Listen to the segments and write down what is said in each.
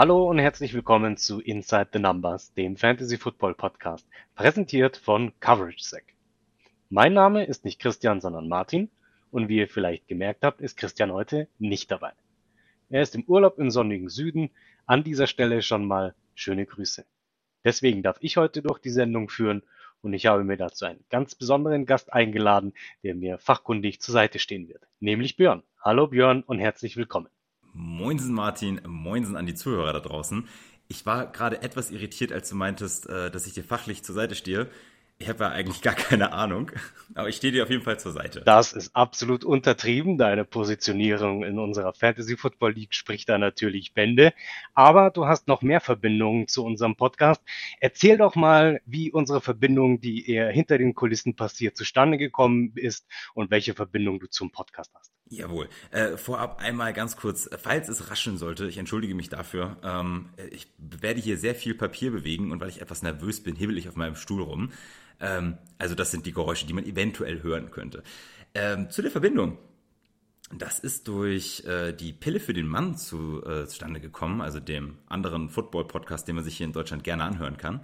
Hallo und herzlich willkommen zu Inside the Numbers, dem Fantasy Football Podcast, präsentiert von CoverageSec. Mein Name ist nicht Christian, sondern Martin und wie ihr vielleicht gemerkt habt, ist Christian heute nicht dabei. Er ist im Urlaub im sonnigen Süden. An dieser Stelle schon mal schöne Grüße. Deswegen darf ich heute durch die Sendung führen und ich habe mir dazu einen ganz besonderen Gast eingeladen, der mir fachkundig zur Seite stehen wird, nämlich Björn. Hallo Björn und herzlich willkommen. Moinsen Martin, moinsen an die Zuhörer da draußen. Ich war gerade etwas irritiert, als du meintest, äh, dass ich dir fachlich zur Seite stehe. Ich habe ja eigentlich gar keine Ahnung, aber ich stehe dir auf jeden Fall zur Seite. Das ist absolut untertrieben. Deine Positionierung in unserer Fantasy Football League spricht da natürlich Bände. Aber du hast noch mehr Verbindungen zu unserem Podcast. Erzähl doch mal, wie unsere Verbindung, die eher hinter den Kulissen passiert, zustande gekommen ist und welche Verbindung du zum Podcast hast. Jawohl. Äh, vorab einmal ganz kurz, falls es rascheln sollte, ich entschuldige mich dafür. Ähm, ich werde hier sehr viel Papier bewegen und weil ich etwas nervös bin, hibbel ich auf meinem Stuhl rum. Ähm, also das sind die Geräusche, die man eventuell hören könnte. Ähm, zu der Verbindung. Das ist durch äh, die Pille für den Mann zu, äh, zustande gekommen, also dem anderen Football-Podcast, den man sich hier in Deutschland gerne anhören kann.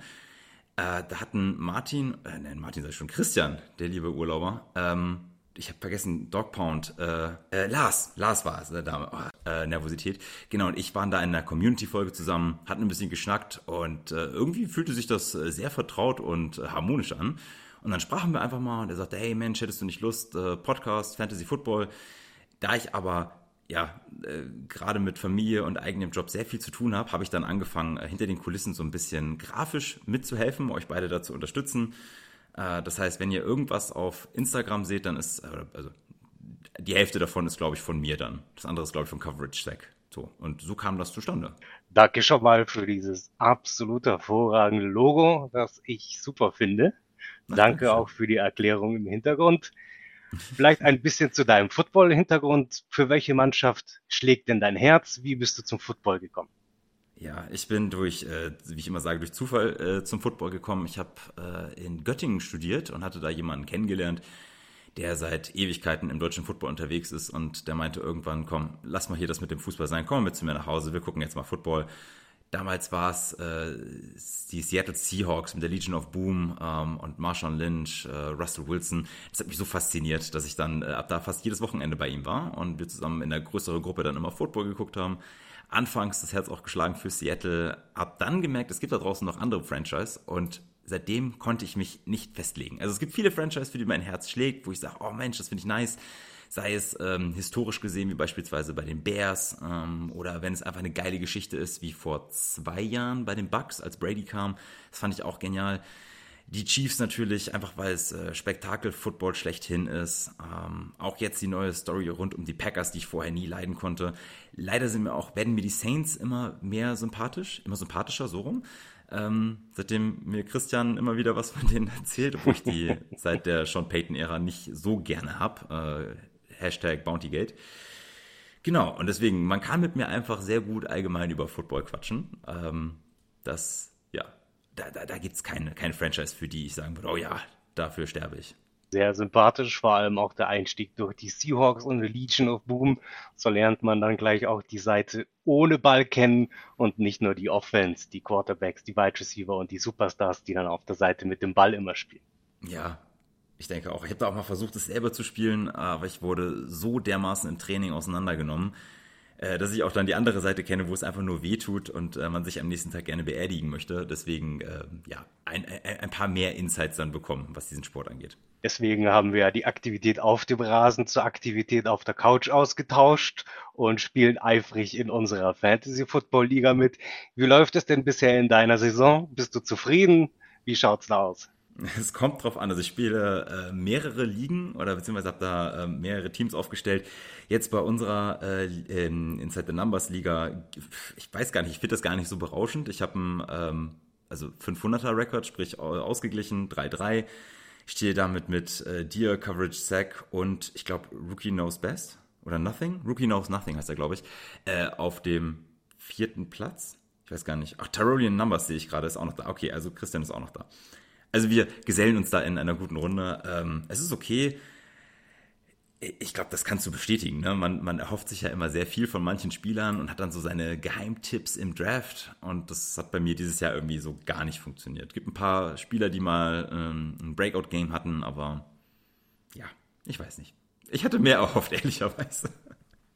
Äh, da hatten Martin, äh, nein, Martin ich schon, Christian, der liebe Urlauber, ähm, ich habe vergessen, Dog Pound, äh, äh, Lars, Lars war es, äh, Dame, oh, äh, Nervosität. Genau, und ich waren da in einer Community-Folge zusammen, hatten ein bisschen geschnackt und äh, irgendwie fühlte sich das äh, sehr vertraut und äh, harmonisch an. Und dann sprachen wir einfach mal und er sagte, hey Mensch, hättest du nicht Lust, äh, Podcast, Fantasy Football. Da ich aber ja, äh, gerade mit Familie und eigenem Job sehr viel zu tun habe, habe ich dann angefangen, äh, hinter den Kulissen so ein bisschen grafisch mitzuhelfen, euch beide dazu unterstützen. Äh, das heißt, wenn ihr irgendwas auf Instagram seht, dann ist, äh, also die Hälfte davon ist, glaube ich, von mir dann. Das andere ist, glaube ich, von Coverage Stack. So. Und so kam das zustande. Danke schon mal für dieses absolut hervorragende Logo, das ich super finde. Ach, Danke auch für die Erklärung im Hintergrund. Vielleicht ein bisschen zu deinem Football-Hintergrund. Für welche Mannschaft schlägt denn dein Herz? Wie bist du zum Football gekommen? Ja, ich bin durch, äh, wie ich immer sage, durch Zufall äh, zum Football gekommen. Ich habe äh, in Göttingen studiert und hatte da jemanden kennengelernt, der seit Ewigkeiten im deutschen Football unterwegs ist und der meinte irgendwann, komm, lass mal hier das mit dem Fußball sein, komm mit zu mir nach Hause, wir gucken jetzt mal Football. Damals war es äh, die Seattle Seahawks mit der Legion of Boom ähm, und Marshawn Lynch, äh, Russell Wilson. Das hat mich so fasziniert, dass ich dann äh, ab da fast jedes Wochenende bei ihm war und wir zusammen in der größeren Gruppe dann immer Football geguckt haben anfangs das Herz auch geschlagen für Seattle, hab dann gemerkt, es gibt da draußen noch andere Franchise und seitdem konnte ich mich nicht festlegen. Also es gibt viele Franchise, für die mein Herz schlägt, wo ich sage, oh Mensch, das finde ich nice. Sei es ähm, historisch gesehen, wie beispielsweise bei den Bears, ähm, oder wenn es einfach eine geile Geschichte ist, wie vor zwei Jahren bei den Bucks, als Brady kam. Das fand ich auch genial. Die Chiefs natürlich, einfach weil es äh, Spektakel-Football schlechthin ist. Ähm, auch jetzt die neue Story rund um die Packers, die ich vorher nie leiden konnte. Leider sind mir auch, werden mir die Saints immer mehr sympathisch, immer sympathischer, so rum. Ähm, seitdem mir Christian immer wieder was von denen erzählt, obwohl ich die seit der Sean Payton-Ära nicht so gerne habe. Äh, Hashtag Bountygate. Genau, und deswegen, man kann mit mir einfach sehr gut allgemein über Football quatschen. Ähm, das da, da, da gibt es keine, keine Franchise, für die ich sagen würde, oh ja, dafür sterbe ich. Sehr sympathisch, vor allem auch der Einstieg durch die Seahawks und die Legion of Boom. So lernt man dann gleich auch die Seite ohne Ball kennen und nicht nur die Offense, die Quarterbacks, die Wide Receiver und die Superstars, die dann auf der Seite mit dem Ball immer spielen. Ja, ich denke auch. Ich habe da auch mal versucht, es selber zu spielen, aber ich wurde so dermaßen im Training auseinandergenommen äh, dass ich auch dann die andere Seite kenne, wo es einfach nur weh tut und äh, man sich am nächsten Tag gerne beerdigen möchte. Deswegen äh, ja, ein, ein, ein paar mehr Insights dann bekommen, was diesen Sport angeht. Deswegen haben wir ja die Aktivität auf dem Rasen zur Aktivität auf der Couch ausgetauscht und spielen eifrig in unserer Fantasy Football Liga mit. Wie läuft es denn bisher in deiner Saison? Bist du zufrieden? Wie schaut's da aus? Es kommt drauf an. Also ich spiele äh, mehrere Ligen oder beziehungsweise habe da äh, mehrere Teams aufgestellt. Jetzt bei unserer äh, Inside the Numbers Liga, ich weiß gar nicht, ich finde das gar nicht so berauschend. Ich habe einen ähm, also 500er Rekord, sprich ausgeglichen, 3-3. Ich stehe damit mit äh, Deer, Coverage, Sack und ich glaube Rookie Knows Best oder Nothing. Rookie Knows Nothing heißt er, glaube ich, äh, auf dem vierten Platz. Ich weiß gar nicht. Ach, Tyrolean Numbers sehe ich gerade, ist auch noch da. Okay, also Christian ist auch noch da. Also wir gesellen uns da in einer guten Runde. Ähm, es ist okay. Ich glaube, das kannst du bestätigen. Ne? Man, man erhofft sich ja immer sehr viel von manchen Spielern und hat dann so seine Geheimtipps im Draft. Und das hat bei mir dieses Jahr irgendwie so gar nicht funktioniert. Es gibt ein paar Spieler, die mal ähm, ein Breakout-Game hatten, aber ja, ich weiß nicht. Ich hatte mehr erhofft, ehrlicherweise.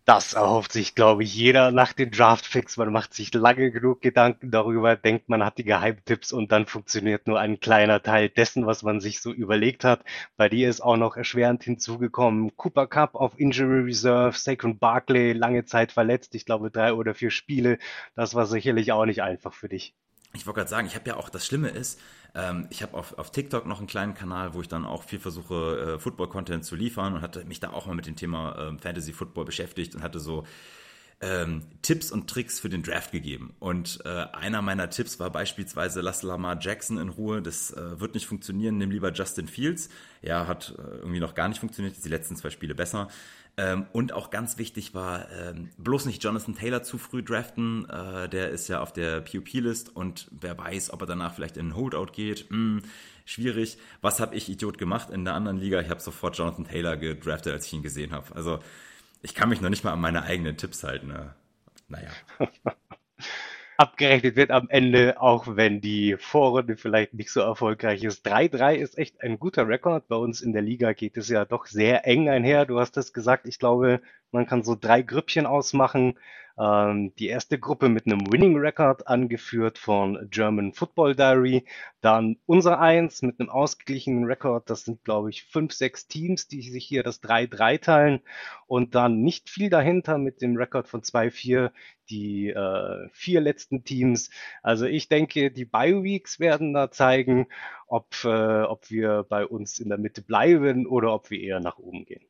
Das erhofft sich, glaube ich, jeder nach den Draft-Picks. Man macht sich lange genug Gedanken darüber, denkt, man hat die Geheimtipps und dann funktioniert nur ein kleiner Teil dessen, was man sich so überlegt hat. Bei dir ist auch noch erschwerend hinzugekommen. Cooper Cup auf Injury Reserve, Saquon Barkley lange Zeit verletzt. Ich glaube, drei oder vier Spiele. Das war sicherlich auch nicht einfach für dich. Ich wollte gerade sagen, ich habe ja auch, das Schlimme ist, ähm, ich habe auf, auf TikTok noch einen kleinen Kanal, wo ich dann auch viel versuche, äh, Football-Content zu liefern und hatte mich da auch mal mit dem Thema ähm, Fantasy Football beschäftigt und hatte so ähm, Tipps und Tricks für den Draft gegeben. Und äh, einer meiner Tipps war beispielsweise, lass Lamar Jackson in Ruhe, das äh, wird nicht funktionieren, nimm lieber Justin Fields. Ja, hat äh, irgendwie noch gar nicht funktioniert, die letzten zwei Spiele besser. Ähm, und auch ganz wichtig war, ähm, bloß nicht Jonathan Taylor zu früh draften. Äh, der ist ja auf der PUP-List und wer weiß, ob er danach vielleicht in einen Holdout geht. Hm, schwierig. Was habe ich Idiot gemacht in der anderen Liga? Ich habe sofort Jonathan Taylor gedraftet, als ich ihn gesehen habe. Also ich kann mich noch nicht mal an meine eigenen Tipps halten. Ne? Naja. abgerechnet wird am Ende, auch wenn die Vorrunde vielleicht nicht so erfolgreich ist. 3-3 ist echt ein guter Rekord. Bei uns in der Liga geht es ja doch sehr eng einher. Du hast es gesagt, ich glaube, man kann so drei Grüppchen ausmachen. Ähm, die erste Gruppe mit einem Winning Record, angeführt von German Football Diary. Dann unser eins mit einem ausgeglichenen Record. Das sind, glaube ich, fünf, sechs Teams, die sich hier das 3-3 teilen. Und dann nicht viel dahinter mit dem Record von 2-4 die äh, vier letzten Teams. Also ich denke, die Bye Weeks werden da zeigen, ob, äh, ob wir bei uns in der Mitte bleiben oder ob wir eher nach oben gehen.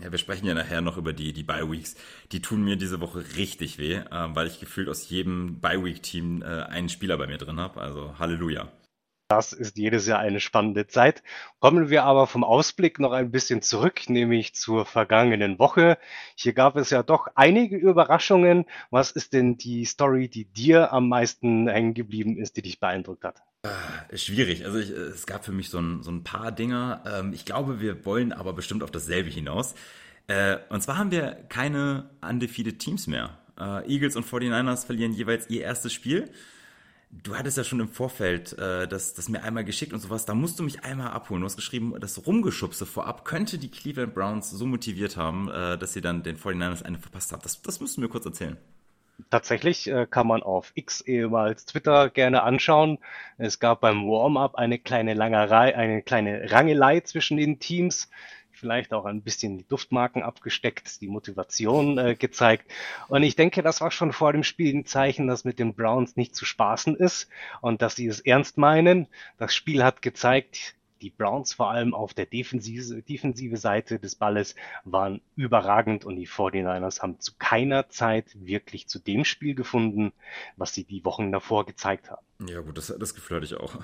Ja, wir sprechen ja nachher noch über die, die Bye-Weeks. Die tun mir diese Woche richtig weh, äh, weil ich gefühlt aus jedem Bye-Week-Team äh, einen Spieler bei mir drin habe. Also Halleluja. Das ist jedes Jahr eine spannende Zeit. Kommen wir aber vom Ausblick noch ein bisschen zurück, nämlich zur vergangenen Woche. Hier gab es ja doch einige Überraschungen. Was ist denn die Story, die dir am meisten hängen geblieben ist, die dich beeindruckt hat? Äh, schwierig. Also ich, es gab für mich so ein, so ein paar Dinge. Ähm, ich glaube, wir wollen aber bestimmt auf dasselbe hinaus. Äh, und zwar haben wir keine undefeated Teams mehr. Äh, Eagles und 49ers verlieren jeweils ihr erstes Spiel. Du hattest ja schon im Vorfeld äh, das, das mir einmal geschickt und sowas. Da musst du mich einmal abholen. Du hast geschrieben, das Rumgeschubse vorab könnte die Cleveland Browns so motiviert haben, äh, dass sie dann den 49ers eine verpasst haben. Das, das du mir kurz erzählen. Tatsächlich äh, kann man auf X ehemals Twitter gerne anschauen. Es gab beim Warm-up eine kleine Langerei, eine kleine Rangelei zwischen den Teams vielleicht auch ein bisschen die Duftmarken abgesteckt, die Motivation äh, gezeigt. Und ich denke, das war schon vor dem Spiel ein Zeichen, dass mit den Browns nicht zu spaßen ist und dass sie es ernst meinen. Das Spiel hat gezeigt, die Browns vor allem auf der defensive, defensive Seite des Balles waren überragend und die 49ers haben zu keiner Zeit wirklich zu dem Spiel gefunden, was sie die Wochen davor gezeigt haben. Ja gut, das, das Gefühl hatte ich auch.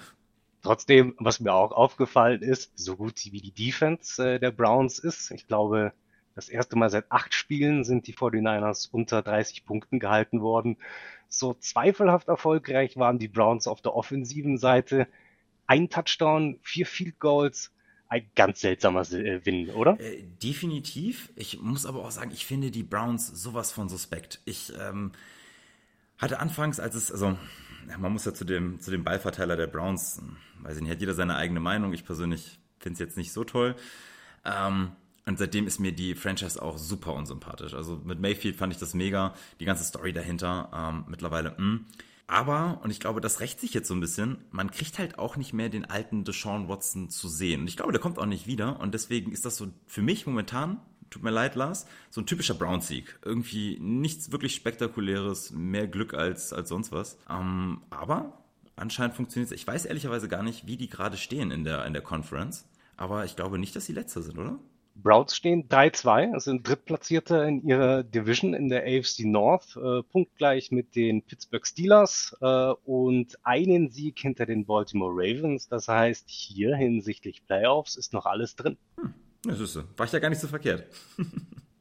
Trotzdem, was mir auch aufgefallen ist, so gut wie die Defense äh, der Browns ist, ich glaube, das erste Mal seit acht Spielen sind die 49ers unter 30 Punkten gehalten worden. So zweifelhaft erfolgreich waren die Browns auf der offensiven Seite. Ein Touchdown, vier Field Goals, ein ganz seltsamer äh, Win, oder? Äh, definitiv. Ich muss aber auch sagen, ich finde die Browns sowas von suspekt. Ich ähm, hatte anfangs, als es, also man muss ja zu dem, zu dem Ballverteiler der Browns, weiß ich nicht, hat jeder seine eigene Meinung. Ich persönlich finde es jetzt nicht so toll. Ähm, und seitdem ist mir die Franchise auch super unsympathisch. Also mit Mayfield fand ich das mega, die ganze Story dahinter. Ähm, mittlerweile, mh. Aber, und ich glaube, das rächt sich jetzt so ein bisschen, man kriegt halt auch nicht mehr den alten Deshaun Watson zu sehen. Und ich glaube, der kommt auch nicht wieder. Und deswegen ist das so für mich momentan tut mir leid, Lars, so ein typischer Brown-Sieg. Irgendwie nichts wirklich Spektakuläres, mehr Glück als, als sonst was. Ähm, aber anscheinend funktioniert es. Ich weiß ehrlicherweise gar nicht, wie die gerade stehen in der, in der Conference. Aber ich glaube nicht, dass sie letzter sind, oder? Browns stehen 3-2, sind Drittplatzierte in ihrer Division in der AFC North, äh, punktgleich mit den Pittsburgh Steelers äh, und einen Sieg hinter den Baltimore Ravens. Das heißt, hier hinsichtlich Playoffs ist noch alles drin. Hm. Das ist so. War ich ja gar nicht so verkehrt.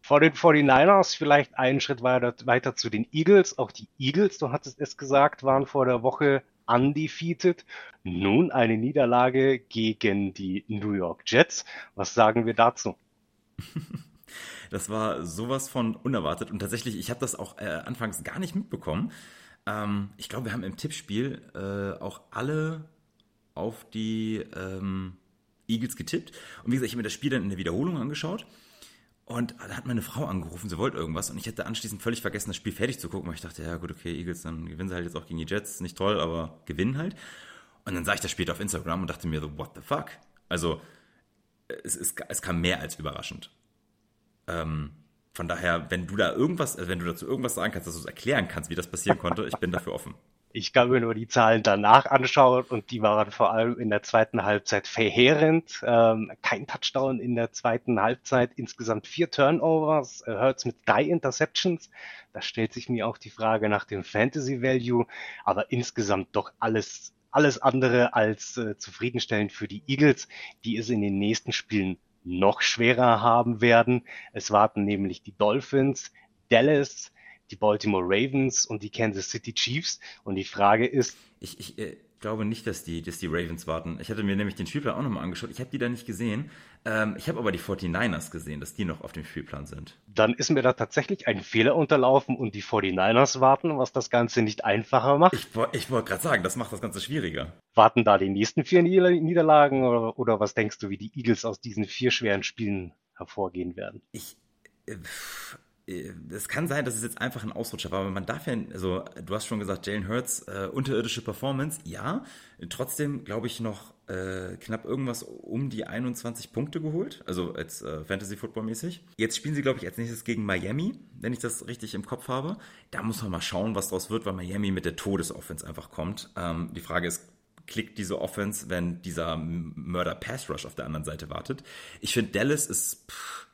Vor den 49ers vielleicht einen Schritt weiter, weiter zu den Eagles. Auch die Eagles, du hattest es gesagt, waren vor der Woche undefeated. Nun eine Niederlage gegen die New York Jets. Was sagen wir dazu? Das war sowas von unerwartet und tatsächlich, ich habe das auch äh, anfangs gar nicht mitbekommen. Ähm, ich glaube, wir haben im Tippspiel äh, auch alle auf die ähm, Eagles getippt. Und wie gesagt, ich habe mir das Spiel dann in der Wiederholung angeschaut. Und da hat meine Frau angerufen, sie wollte irgendwas. Und ich hätte anschließend völlig vergessen, das Spiel fertig zu gucken, weil ich dachte, ja gut, okay, Eagles, dann gewinnen sie halt jetzt auch gegen die Jets. Nicht toll, aber gewinnen halt. Und dann sah ich das später auf Instagram und dachte mir so, what the fuck? Also, es, es, es kam mehr als überraschend. Ähm, von daher, wenn du da irgendwas, wenn du dazu irgendwas sagen kannst, dass du es erklären kannst, wie das passieren konnte, ich bin dafür offen. Ich kann mir nur die Zahlen danach anschauen und die waren vor allem in der zweiten Halbzeit verheerend. Ähm, kein Touchdown in der zweiten Halbzeit, insgesamt vier Turnovers, äh, Hurts mit drei Interceptions. Da stellt sich mir auch die Frage nach dem Fantasy Value, aber insgesamt doch alles alles andere als äh, zufriedenstellend für die Eagles, die es in den nächsten Spielen noch schwerer haben werden. Es warten nämlich die Dolphins, Dallas, die Baltimore Ravens und die Kansas City Chiefs. Und die Frage ist. Ich, ich äh, glaube nicht, dass die, dass die Ravens warten. Ich hatte mir nämlich den Spielplan auch nochmal angeschaut. Ich habe die da nicht gesehen. Ähm, ich habe aber die 49ers gesehen, dass die noch auf dem Spielplan sind. Dann ist mir da tatsächlich ein Fehler unterlaufen und die 49ers warten, was das Ganze nicht einfacher macht. Ich, ich wollte gerade sagen, das macht das Ganze schwieriger. Warten da die nächsten vier Niederlagen oder, oder was denkst du, wie die Eagles aus diesen vier schweren Spielen hervorgehen werden? Ich. Äh, es kann sein, dass es jetzt einfach ein Ausrutscher war, aber man darf ja, also du hast schon gesagt, Jalen Hurts, äh, unterirdische Performance, ja, trotzdem glaube ich noch äh, knapp irgendwas um die 21 Punkte geholt, also als äh, Fantasy-Football-mäßig. Jetzt spielen sie, glaube ich, als nächstes gegen Miami, wenn ich das richtig im Kopf habe. Da muss man mal schauen, was draus wird, weil Miami mit der Todesoffense einfach kommt. Ähm, die Frage ist, klickt diese Offense, wenn dieser Murder-Pass-Rush auf der anderen Seite wartet? Ich finde, Dallas ist... Pff,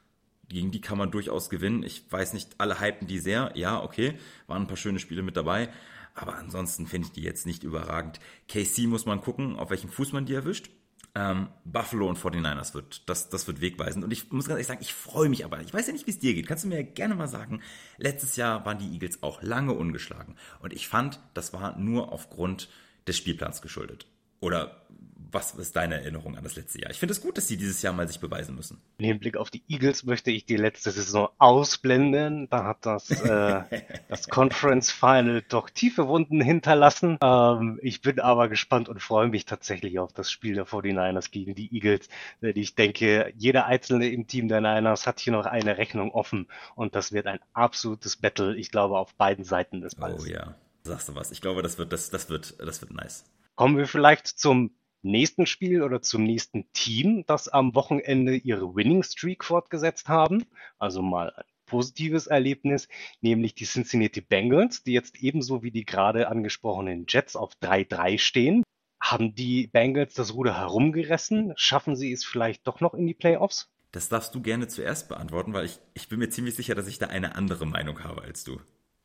gegen die kann man durchaus gewinnen. Ich weiß nicht, alle hypen die sehr. Ja, okay, waren ein paar schöne Spiele mit dabei. Aber ansonsten finde ich die jetzt nicht überragend. KC muss man gucken, auf welchem Fuß man die erwischt. Ähm, Buffalo und 49ers wird, das, das wird wegweisend. Und ich muss ganz ehrlich sagen, ich freue mich aber. Ich weiß ja nicht, wie es dir geht. Kannst du mir gerne mal sagen, letztes Jahr waren die Eagles auch lange ungeschlagen. Und ich fand, das war nur aufgrund des Spielplans geschuldet. Oder was ist deine Erinnerung an das letzte Jahr? Ich finde es gut, dass sie dieses Jahr mal sich beweisen müssen. In Hinblick auf die Eagles möchte ich die letzte Saison ausblenden. Da hat das, äh, das Conference Final doch tiefe Wunden hinterlassen. Ähm, ich bin aber gespannt und freue mich tatsächlich auf das Spiel der 49ers gegen die Eagles. Denn ich denke, jeder Einzelne im Team der Niners hat hier noch eine Rechnung offen und das wird ein absolutes Battle, ich glaube, auf beiden Seiten des Balls. Oh ja, sagst du was. Ich glaube, das wird, das, das wird, das wird nice. Kommen wir vielleicht zum nächsten Spiel oder zum nächsten Team, das am Wochenende ihre Winning Streak fortgesetzt haben. Also mal ein positives Erlebnis, nämlich die Cincinnati Bengals, die jetzt ebenso wie die gerade angesprochenen Jets auf 3-3 stehen. Haben die Bengals das Ruder herumgerissen? Schaffen sie es vielleicht doch noch in die Playoffs? Das darfst du gerne zuerst beantworten, weil ich, ich bin mir ziemlich sicher, dass ich da eine andere Meinung habe als du.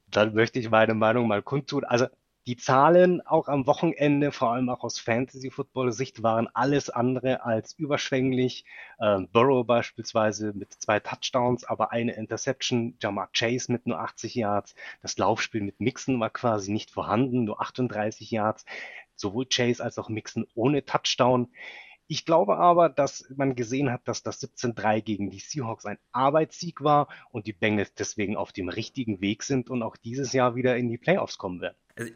Dann möchte ich meine Meinung mal kundtun. Also die Zahlen auch am Wochenende, vor allem auch aus Fantasy-Football-Sicht, waren alles andere als überschwänglich. Ähm, Burrow beispielsweise mit zwei Touchdowns, aber eine Interception. Jamar Chase mit nur 80 Yards. Das Laufspiel mit Mixon war quasi nicht vorhanden, nur 38 Yards. Sowohl Chase als auch Mixon ohne Touchdown. Ich glaube aber, dass man gesehen hat, dass das 17-3 gegen die Seahawks ein Arbeitssieg war und die Bengals deswegen auf dem richtigen Weg sind und auch dieses Jahr wieder in die Playoffs kommen werden. Also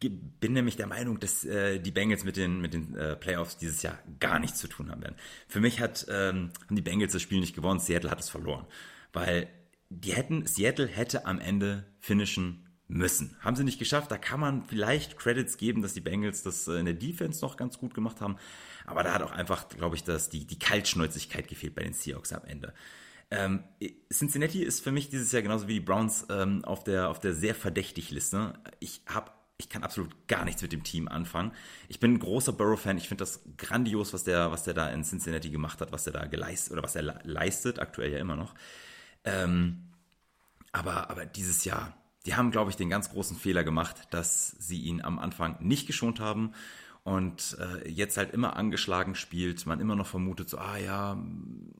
bin nämlich der Meinung, dass äh, die Bengals mit den, mit den äh, Playoffs dieses Jahr gar nichts zu tun haben werden. Für mich hat, ähm, haben die Bengals das Spiel nicht gewonnen, Seattle hat es verloren. Weil die hätten, Seattle hätte am Ende finishen müssen. Haben sie nicht geschafft. Da kann man vielleicht Credits geben, dass die Bengals das äh, in der Defense noch ganz gut gemacht haben. Aber da hat auch einfach, glaube ich, dass die, die Kaltschnäuzigkeit gefehlt bei den Seahawks am Ende. Ähm, Cincinnati ist für mich dieses Jahr genauso wie die Browns ähm, auf der auf der sehr verdächtig Liste. Ich habe ich kann absolut gar nichts mit dem Team anfangen. Ich bin ein großer Burrow-Fan. Ich finde das grandios, was der, was der da in Cincinnati gemacht hat, was er da geleistet oder was er leistet, aktuell ja immer noch. Ähm, aber, aber dieses Jahr, die haben, glaube ich, den ganz großen Fehler gemacht, dass sie ihn am Anfang nicht geschont haben und äh, jetzt halt immer angeschlagen spielt. Man immer noch vermutet, so, ah ja,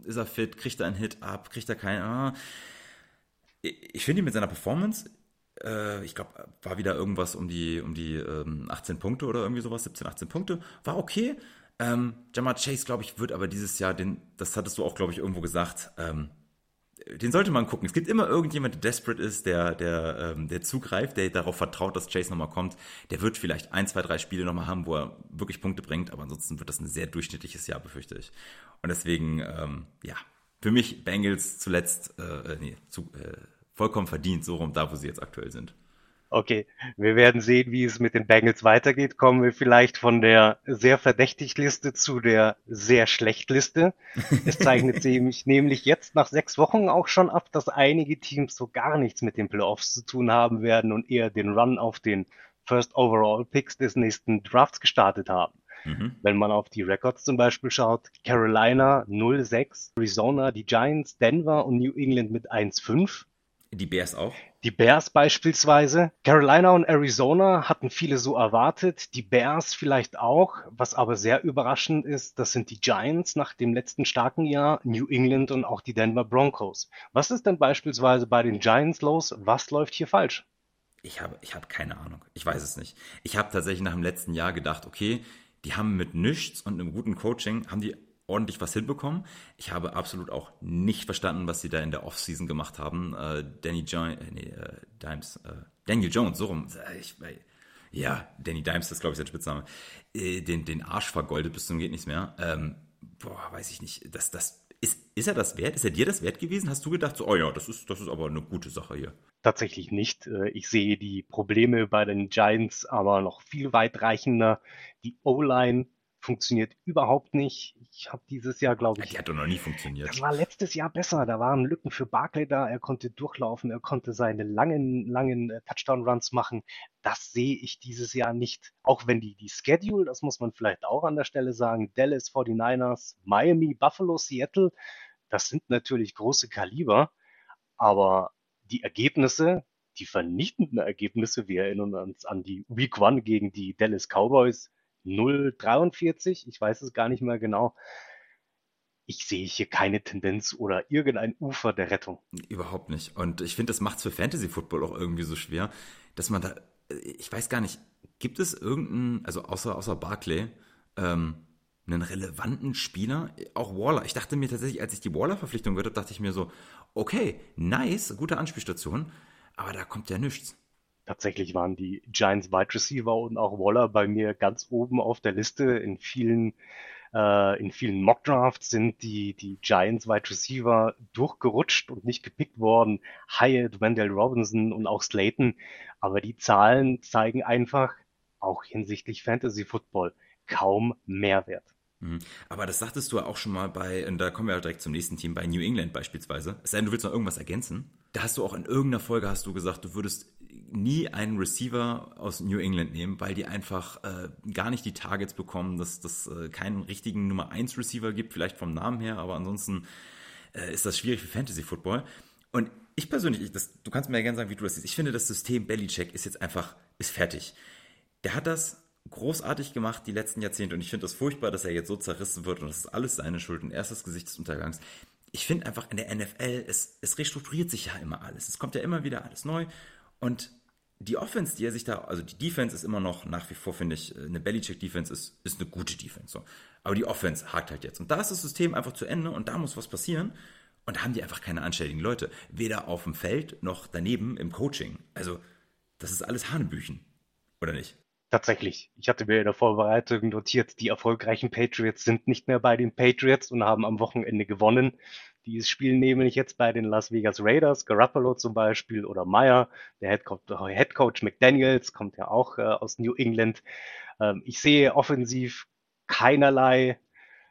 ist er fit, kriegt er einen Hit ab, kriegt er keinen. Ah. Ich finde ihn mit seiner Performance äh, ich glaube, war wieder irgendwas um die, um die ähm, 18 Punkte oder irgendwie sowas, 17, 18 Punkte. War okay. Ähm, Jamar Chase, glaube ich, wird aber dieses Jahr den, das hattest du auch, glaube ich, irgendwo gesagt, ähm, den sollte man gucken. Es gibt immer irgendjemand, der desperate ist, der, der, ähm, der zugreift, der darauf vertraut, dass Chase nochmal kommt. Der wird vielleicht ein, zwei, drei Spiele nochmal haben, wo er wirklich Punkte bringt, aber ansonsten wird das ein sehr durchschnittliches Jahr, befürchte ich. Und deswegen, ähm, ja, für mich Bengals zuletzt, äh, äh nee, zu, äh, vollkommen verdient, so rum da, wo sie jetzt aktuell sind. Okay, wir werden sehen, wie es mit den Bengals weitergeht. Kommen wir vielleicht von der sehr verdächtig Liste zu der sehr schlecht Liste. Es zeichnet sich nämlich jetzt nach sechs Wochen auch schon ab, dass einige Teams so gar nichts mit den Playoffs zu tun haben werden und eher den Run auf den First Overall Picks des nächsten Drafts gestartet haben. Mhm. Wenn man auf die Records zum Beispiel schaut, Carolina 0-6, Arizona, die Giants, Denver und New England mit 1-5. Die Bears auch? Die Bears beispielsweise. Carolina und Arizona hatten viele so erwartet, die Bears vielleicht auch. Was aber sehr überraschend ist, das sind die Giants nach dem letzten starken Jahr, New England und auch die Denver Broncos. Was ist denn beispielsweise bei den Giants los? Was läuft hier falsch? Ich habe, ich habe keine Ahnung. Ich weiß es nicht. Ich habe tatsächlich nach dem letzten Jahr gedacht, okay, die haben mit nichts und einem guten Coaching, haben die ordentlich was hinbekommen. Ich habe absolut auch nicht verstanden, was sie da in der Offseason gemacht haben. Äh, Danny jo äh, nee, äh, Dimes, äh, Daniel Jones, so rum. Äh, ich, äh, ja, Danny Dimes, das glaube ich sein Spitzname. Den, den Arsch vergoldet bis zum geht nichts mehr. Ähm, boah, weiß ich nicht. Das, das, ist, ist er das wert? Ist er dir das wert gewesen? Hast du gedacht, so, oh ja, das ist, das ist aber eine gute Sache hier? Tatsächlich nicht. Ich sehe die Probleme bei den Giants aber noch viel weitreichender. Die O-Line funktioniert überhaupt nicht. Ich habe dieses Jahr, glaube ich. Die hat doch noch nie funktioniert. Das war letztes Jahr besser. Da waren Lücken für Barclay da. Er konnte durchlaufen. Er konnte seine langen, langen äh, Touchdown-Runs machen. Das sehe ich dieses Jahr nicht. Auch wenn die, die Schedule, das muss man vielleicht auch an der Stelle sagen, Dallas 49ers, Miami, Buffalo, Seattle, das sind natürlich große Kaliber. Aber die Ergebnisse, die vernichtenden Ergebnisse, wir erinnern uns an die Week One gegen die Dallas Cowboys, 0,43, ich weiß es gar nicht mehr genau. Ich sehe hier keine Tendenz oder irgendein Ufer der Rettung. Überhaupt nicht. Und ich finde, das macht es für Fantasy Football auch irgendwie so schwer, dass man da, ich weiß gar nicht, gibt es irgendeinen, also außer, außer Barclay, ähm, einen relevanten Spieler, auch Waller. Ich dachte mir tatsächlich, als ich die Waller-Verpflichtung gehört habe, dachte ich mir so, okay, nice, gute Anspielstation, aber da kommt ja nichts. Tatsächlich waren die Giants Wide Receiver und auch Waller bei mir ganz oben auf der Liste. In vielen, äh, in vielen Mock Drafts sind die, die Giants Wide Receiver durchgerutscht und nicht gepickt worden. Hyatt, Wendell Robinson und auch Slayton. Aber die Zahlen zeigen einfach, auch hinsichtlich Fantasy Football, kaum Mehrwert. Mhm. Aber das sagtest du ja auch schon mal bei, und da kommen wir ja direkt zum nächsten Team, bei New England beispielsweise. Es sei denn, du willst noch irgendwas ergänzen. Da hast du auch in irgendeiner Folge hast du gesagt, du würdest nie einen Receiver aus New England nehmen, weil die einfach äh, gar nicht die Targets bekommen, dass es äh, keinen richtigen Nummer 1 Receiver gibt, vielleicht vom Namen her, aber ansonsten äh, ist das schwierig für Fantasy Football. Und ich persönlich, ich, das, du kannst mir ja gerne sagen, wie du das siehst. Ich finde, das System Bellycheck ist jetzt einfach, ist fertig. Der hat das großartig gemacht die letzten Jahrzehnte und ich finde das furchtbar, dass er jetzt so zerrissen wird und das ist alles seine Schuld und er ist das Gesicht des Untergangs. Ich finde einfach in der NFL, es, es restrukturiert sich ja immer alles. Es kommt ja immer wieder alles neu und die Offense, die er sich da, also die Defense ist immer noch nach wie vor, finde ich, eine Bellycheck-Defense ist, ist eine gute Defense. So. Aber die Offense hakt halt jetzt. Und da ist das System einfach zu Ende und da muss was passieren. Und da haben die einfach keine anständigen Leute. Weder auf dem Feld noch daneben im Coaching. Also, das ist alles Hanebüchen. Oder nicht? Tatsächlich. Ich hatte mir in der Vorbereitung notiert, die erfolgreichen Patriots sind nicht mehr bei den Patriots und haben am Wochenende gewonnen. Die spielen nämlich jetzt bei den Las Vegas Raiders, Garoppolo zum Beispiel oder Meyer, der Head Coach, Head Coach McDaniels kommt ja auch äh, aus New England. Ähm, ich sehe offensiv keinerlei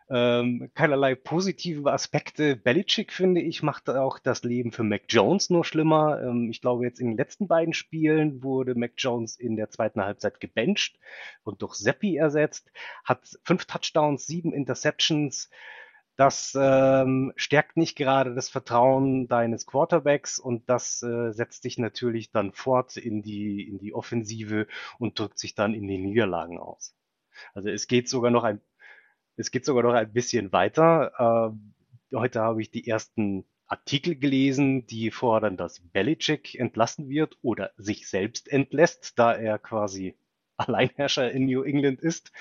ähm, keinerlei positive Aspekte. Belichick, finde ich, macht auch das Leben für Mac Jones nur schlimmer. Ähm, ich glaube, jetzt in den letzten beiden Spielen wurde Mac Jones in der zweiten Halbzeit gebencht und durch Seppi ersetzt, hat fünf Touchdowns, sieben Interceptions. Das ähm, stärkt nicht gerade das Vertrauen deines Quarterbacks und das äh, setzt dich natürlich dann fort in die, in die Offensive und drückt sich dann in den Niederlagen aus. Also es geht sogar noch ein, es geht sogar noch ein bisschen weiter. Äh, heute habe ich die ersten Artikel gelesen, die fordern, dass Belichick entlassen wird oder sich selbst entlässt, da er quasi Alleinherrscher in New England ist.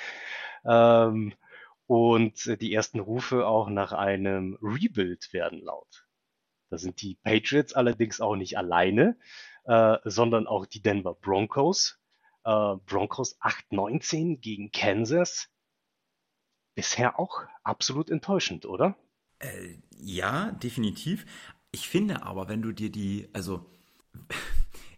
Ähm, und die ersten Rufe auch nach einem Rebuild werden laut. Da sind die Patriots allerdings auch nicht alleine, äh, sondern auch die Denver Broncos. Äh, Broncos 8-19 gegen Kansas. Bisher auch absolut enttäuschend, oder? Äh, ja, definitiv. Ich finde aber, wenn du dir die, also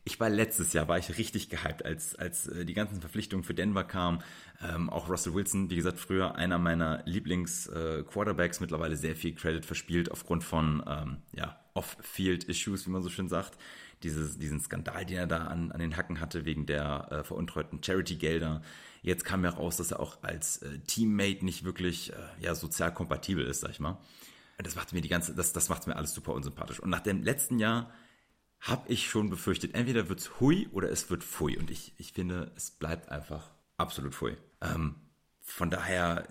ich war letztes Jahr, war ich richtig gehypt, als, als äh, die ganzen Verpflichtungen für Denver kamen. Ähm, auch Russell Wilson, wie gesagt, früher einer meiner Lieblings-Quarterbacks, äh, mittlerweile sehr viel Credit verspielt aufgrund von ähm, ja, Off-Field-Issues, wie man so schön sagt. Dieses, diesen Skandal, den er da an, an den Hacken hatte wegen der äh, veruntreuten Charity-Gelder. Jetzt kam ja raus, dass er auch als äh, Teammate nicht wirklich äh, ja, sozial kompatibel ist, sag ich mal. Das macht mir die ganze, das, das macht mir alles super unsympathisch. Und nach dem letzten Jahr habe ich schon befürchtet, entweder wird es hui oder es wird fui. Und ich, ich finde, es bleibt einfach absolut fui. Ähm, von daher,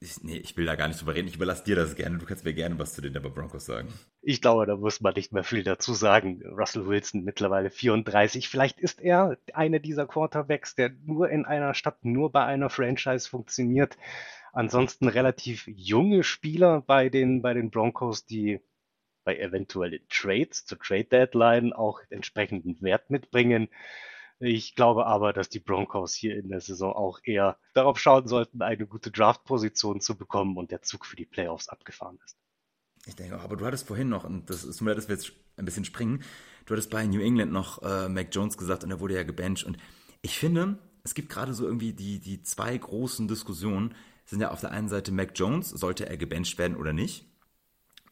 ich, nee, ich will da gar nicht drüber reden. Ich überlasse dir das gerne. Du kannst mir gerne was zu den Denver Broncos sagen. Ich glaube, da muss man nicht mehr viel dazu sagen. Russell Wilson mittlerweile 34. Vielleicht ist er einer dieser Quarterbacks, der nur in einer Stadt, nur bei einer Franchise funktioniert. Ansonsten relativ junge Spieler bei den, bei den Broncos, die bei eventuellen Trades zur Trade Deadline auch entsprechenden Wert mitbringen. Ich glaube aber, dass die Broncos hier in der Saison auch eher darauf schauen sollten, eine gute Draft-Position zu bekommen und der Zug für die Playoffs abgefahren ist. Ich denke, aber du hattest vorhin noch, und das ist mir, dass wir jetzt ein bisschen springen, du hattest bei New England noch äh, Mac Jones gesagt und er wurde ja gebencht. Und ich finde, es gibt gerade so irgendwie die, die zwei großen Diskussionen, sind ja auf der einen Seite Mac Jones, sollte er gebencht werden oder nicht?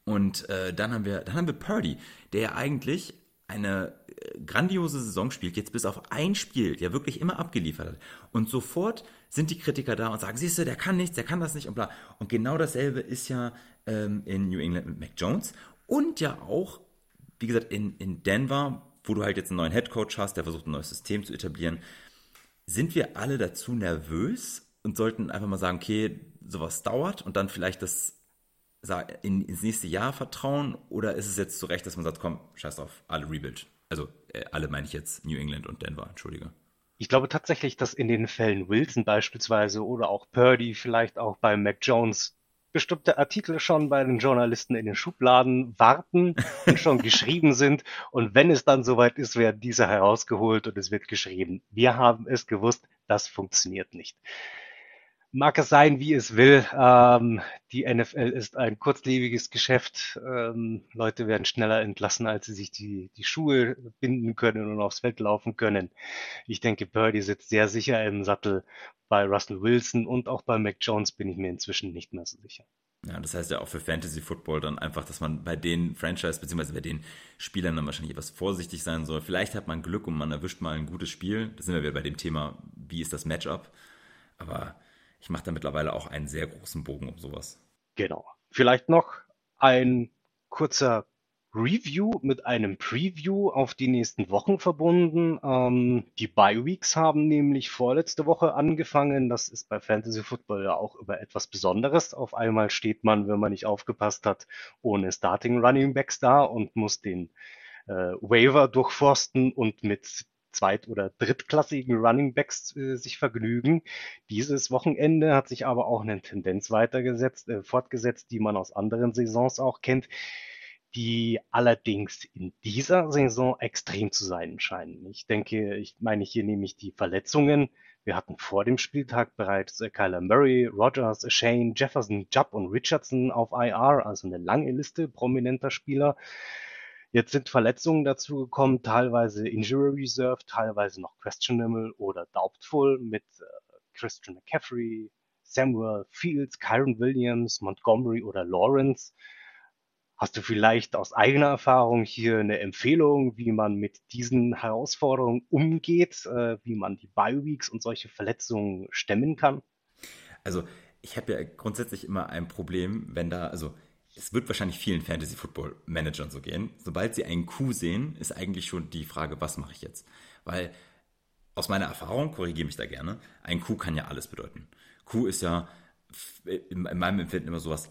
Und äh, dann haben wir, dann haben wir Purdy, der ja eigentlich eine äh, grandiose Saison spielt, jetzt bis auf ein Spiel, ja wirklich immer abgeliefert hat. Und sofort sind die Kritiker da und sagen, siehst du, der kann nichts, der kann das nicht und bla. Und genau dasselbe ist ja ähm, in New England mit Mac Jones und ja auch, wie gesagt, in, in Denver, wo du halt jetzt einen neuen Headcoach hast, der versucht ein neues System zu etablieren. Sind wir alle dazu nervös und sollten einfach mal sagen, okay, sowas dauert und dann vielleicht das in, ins nächste Jahr vertrauen oder ist es jetzt zu Recht, dass man sagt, komm, scheiß drauf, alle Rebuild? Also äh, alle meine ich jetzt New England und Denver, entschuldige. Ich glaube tatsächlich, dass in den Fällen Wilson beispielsweise oder auch Purdy, vielleicht auch bei Mac Jones, bestimmte Artikel schon bei den Journalisten in den Schubladen warten und schon geschrieben sind. Und wenn es dann soweit ist, werden diese herausgeholt und es wird geschrieben. Wir haben es gewusst, das funktioniert nicht. Mag es sein, wie es will. Ähm, die NFL ist ein kurzlebiges Geschäft. Ähm, Leute werden schneller entlassen, als sie sich die, die Schuhe binden können und aufs Feld laufen können. Ich denke, Purdy sitzt sehr sicher im Sattel. Bei Russell Wilson und auch bei Mac Jones bin ich mir inzwischen nicht mehr so sicher. Ja, das heißt ja auch für Fantasy Football dann einfach, dass man bei den Franchise bzw. bei den Spielern dann wahrscheinlich etwas vorsichtig sein soll. Vielleicht hat man Glück und man erwischt mal ein gutes Spiel. Da sind wir wieder bei dem Thema, wie ist das Matchup. Aber ich mache da mittlerweile auch einen sehr großen Bogen um sowas. Genau. Vielleicht noch ein kurzer Review mit einem Preview auf die nächsten Wochen verbunden. Ähm, die Bye Weeks haben nämlich vorletzte Woche angefangen. Das ist bei Fantasy Football ja auch über etwas Besonderes. Auf einmal steht man, wenn man nicht aufgepasst hat, ohne Starting Running Backs da und muss den äh, Waiver durchforsten und mit zweit- oder drittklassigen Running Backs äh, sich vergnügen. Dieses Wochenende hat sich aber auch eine Tendenz weitergesetzt, äh, fortgesetzt, die man aus anderen Saisons auch kennt, die allerdings in dieser Saison extrem zu sein scheinen. Ich denke, ich meine hier nämlich die Verletzungen. Wir hatten vor dem Spieltag bereits äh, Kyler Murray, Rogers, Shane, Jefferson, Jupp und Richardson auf IR, also eine lange Liste prominenter Spieler. Jetzt sind Verletzungen dazugekommen, teilweise Injury Reserve, teilweise noch questionable oder doubtful mit äh, Christian McCaffrey, Samuel Fields, Kyron Williams, Montgomery oder Lawrence. Hast du vielleicht aus eigener Erfahrung hier eine Empfehlung, wie man mit diesen Herausforderungen umgeht, äh, wie man die Bye-Weeks und solche Verletzungen stemmen kann? Also ich habe ja grundsätzlich immer ein Problem, wenn da, also es wird wahrscheinlich vielen Fantasy-Football-Managern so gehen. Sobald sie einen Coup sehen, ist eigentlich schon die Frage, was mache ich jetzt? Weil aus meiner Erfahrung, korrigiere mich da gerne, ein Coup kann ja alles bedeuten. Coup ist ja in meinem Empfinden immer sowas,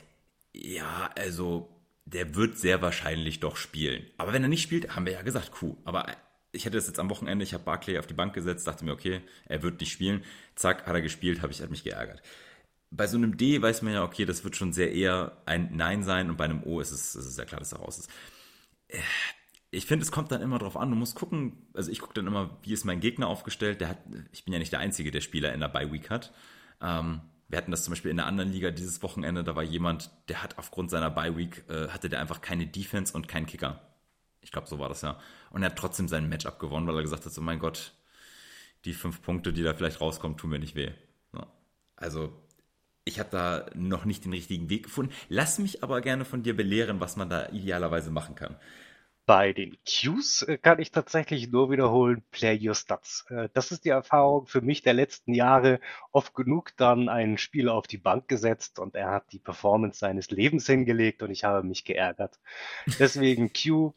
ja, also der wird sehr wahrscheinlich doch spielen. Aber wenn er nicht spielt, haben wir ja gesagt, Coup. Aber ich hatte das jetzt am Wochenende, ich habe Barclay auf die Bank gesetzt, dachte mir, okay, er wird nicht spielen. Zack, hat er gespielt, habe ich hat mich geärgert bei so einem D weiß man ja, okay, das wird schon sehr eher ein Nein sein und bei einem O ist es, ist es ja klar, dass er raus ist. ich finde, es kommt dann immer drauf an. Du musst gucken, also ich gucke dann immer, wie ist mein Gegner aufgestellt. Der hat, ich bin ja nicht der Einzige, der Spieler in der Bye Week hat. Ähm, wir hatten das zum Beispiel in der anderen Liga dieses Wochenende. Da war jemand, der hat aufgrund seiner Bye Week äh, hatte der einfach keine Defense und keinen Kicker. Ich glaube, so war das ja. Und er hat trotzdem sein Matchup gewonnen, weil er gesagt hat: So, mein Gott, die fünf Punkte, die da vielleicht rauskommen, tun mir nicht weh. Also ich habe da noch nicht den richtigen Weg gefunden. Lass mich aber gerne von dir belehren, was man da idealerweise machen kann. Bei den Qs äh, kann ich tatsächlich nur wiederholen, play your stats. Äh, das ist die Erfahrung für mich der letzten Jahre. Oft genug dann einen Spieler auf die Bank gesetzt und er hat die Performance seines Lebens hingelegt und ich habe mich geärgert. Deswegen Q,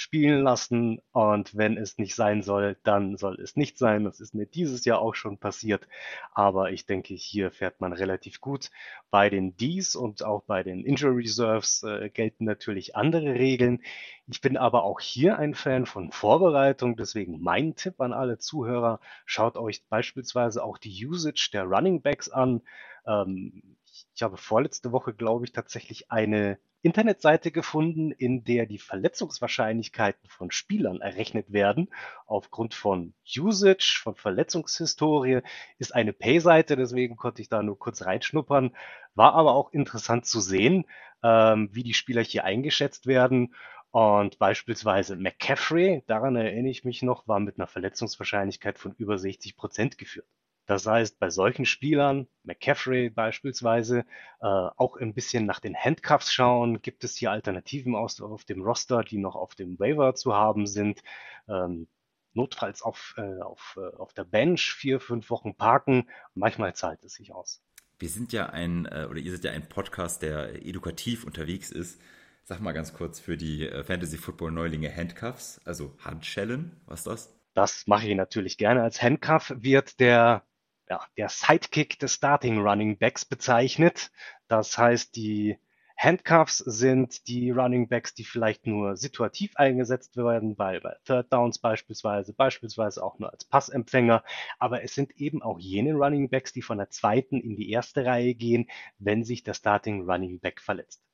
spielen lassen und wenn es nicht sein soll, dann soll es nicht sein. Das ist mir dieses Jahr auch schon passiert, aber ich denke, hier fährt man relativ gut. Bei den Ds und auch bei den Injury Reserves äh, gelten natürlich andere Regeln. Ich bin aber auch hier ein Fan von Vorbereitung, deswegen mein Tipp an alle Zuhörer, schaut euch beispielsweise auch die Usage der Running Backs an. Ähm, ich habe vorletzte Woche, glaube ich, tatsächlich eine Internetseite gefunden, in der die Verletzungswahrscheinlichkeiten von Spielern errechnet werden. Aufgrund von Usage, von Verletzungshistorie ist eine Pay-Seite, deswegen konnte ich da nur kurz reinschnuppern. War aber auch interessant zu sehen, ähm, wie die Spieler hier eingeschätzt werden. Und beispielsweise McCaffrey, daran erinnere ich mich noch, war mit einer Verletzungswahrscheinlichkeit von über 60 Prozent geführt. Das heißt, bei solchen Spielern, McCaffrey beispielsweise, äh, auch ein bisschen nach den Handcuffs schauen. Gibt es hier Alternativen aus, auf dem Roster, die noch auf dem Waiver zu haben sind? Ähm, notfalls auf, äh, auf, äh, auf der Bench vier, fünf Wochen parken. Manchmal zahlt es sich aus. Wir sind ja ein, äh, oder ihr seid ja ein Podcast, der edukativ unterwegs ist. Sag mal ganz kurz für die äh, Fantasy Football Neulinge Handcuffs, also Handschellen, was ist das? Das mache ich natürlich gerne. Als Handcuff wird der ja, der Sidekick des Starting Running Backs bezeichnet. Das heißt, die Handcuffs sind die Running Backs, die vielleicht nur situativ eingesetzt werden, bei, bei Third Downs beispielsweise, beispielsweise auch nur als Passempfänger. Aber es sind eben auch jene Running Backs, die von der zweiten in die erste Reihe gehen, wenn sich der Starting Running Back verletzt.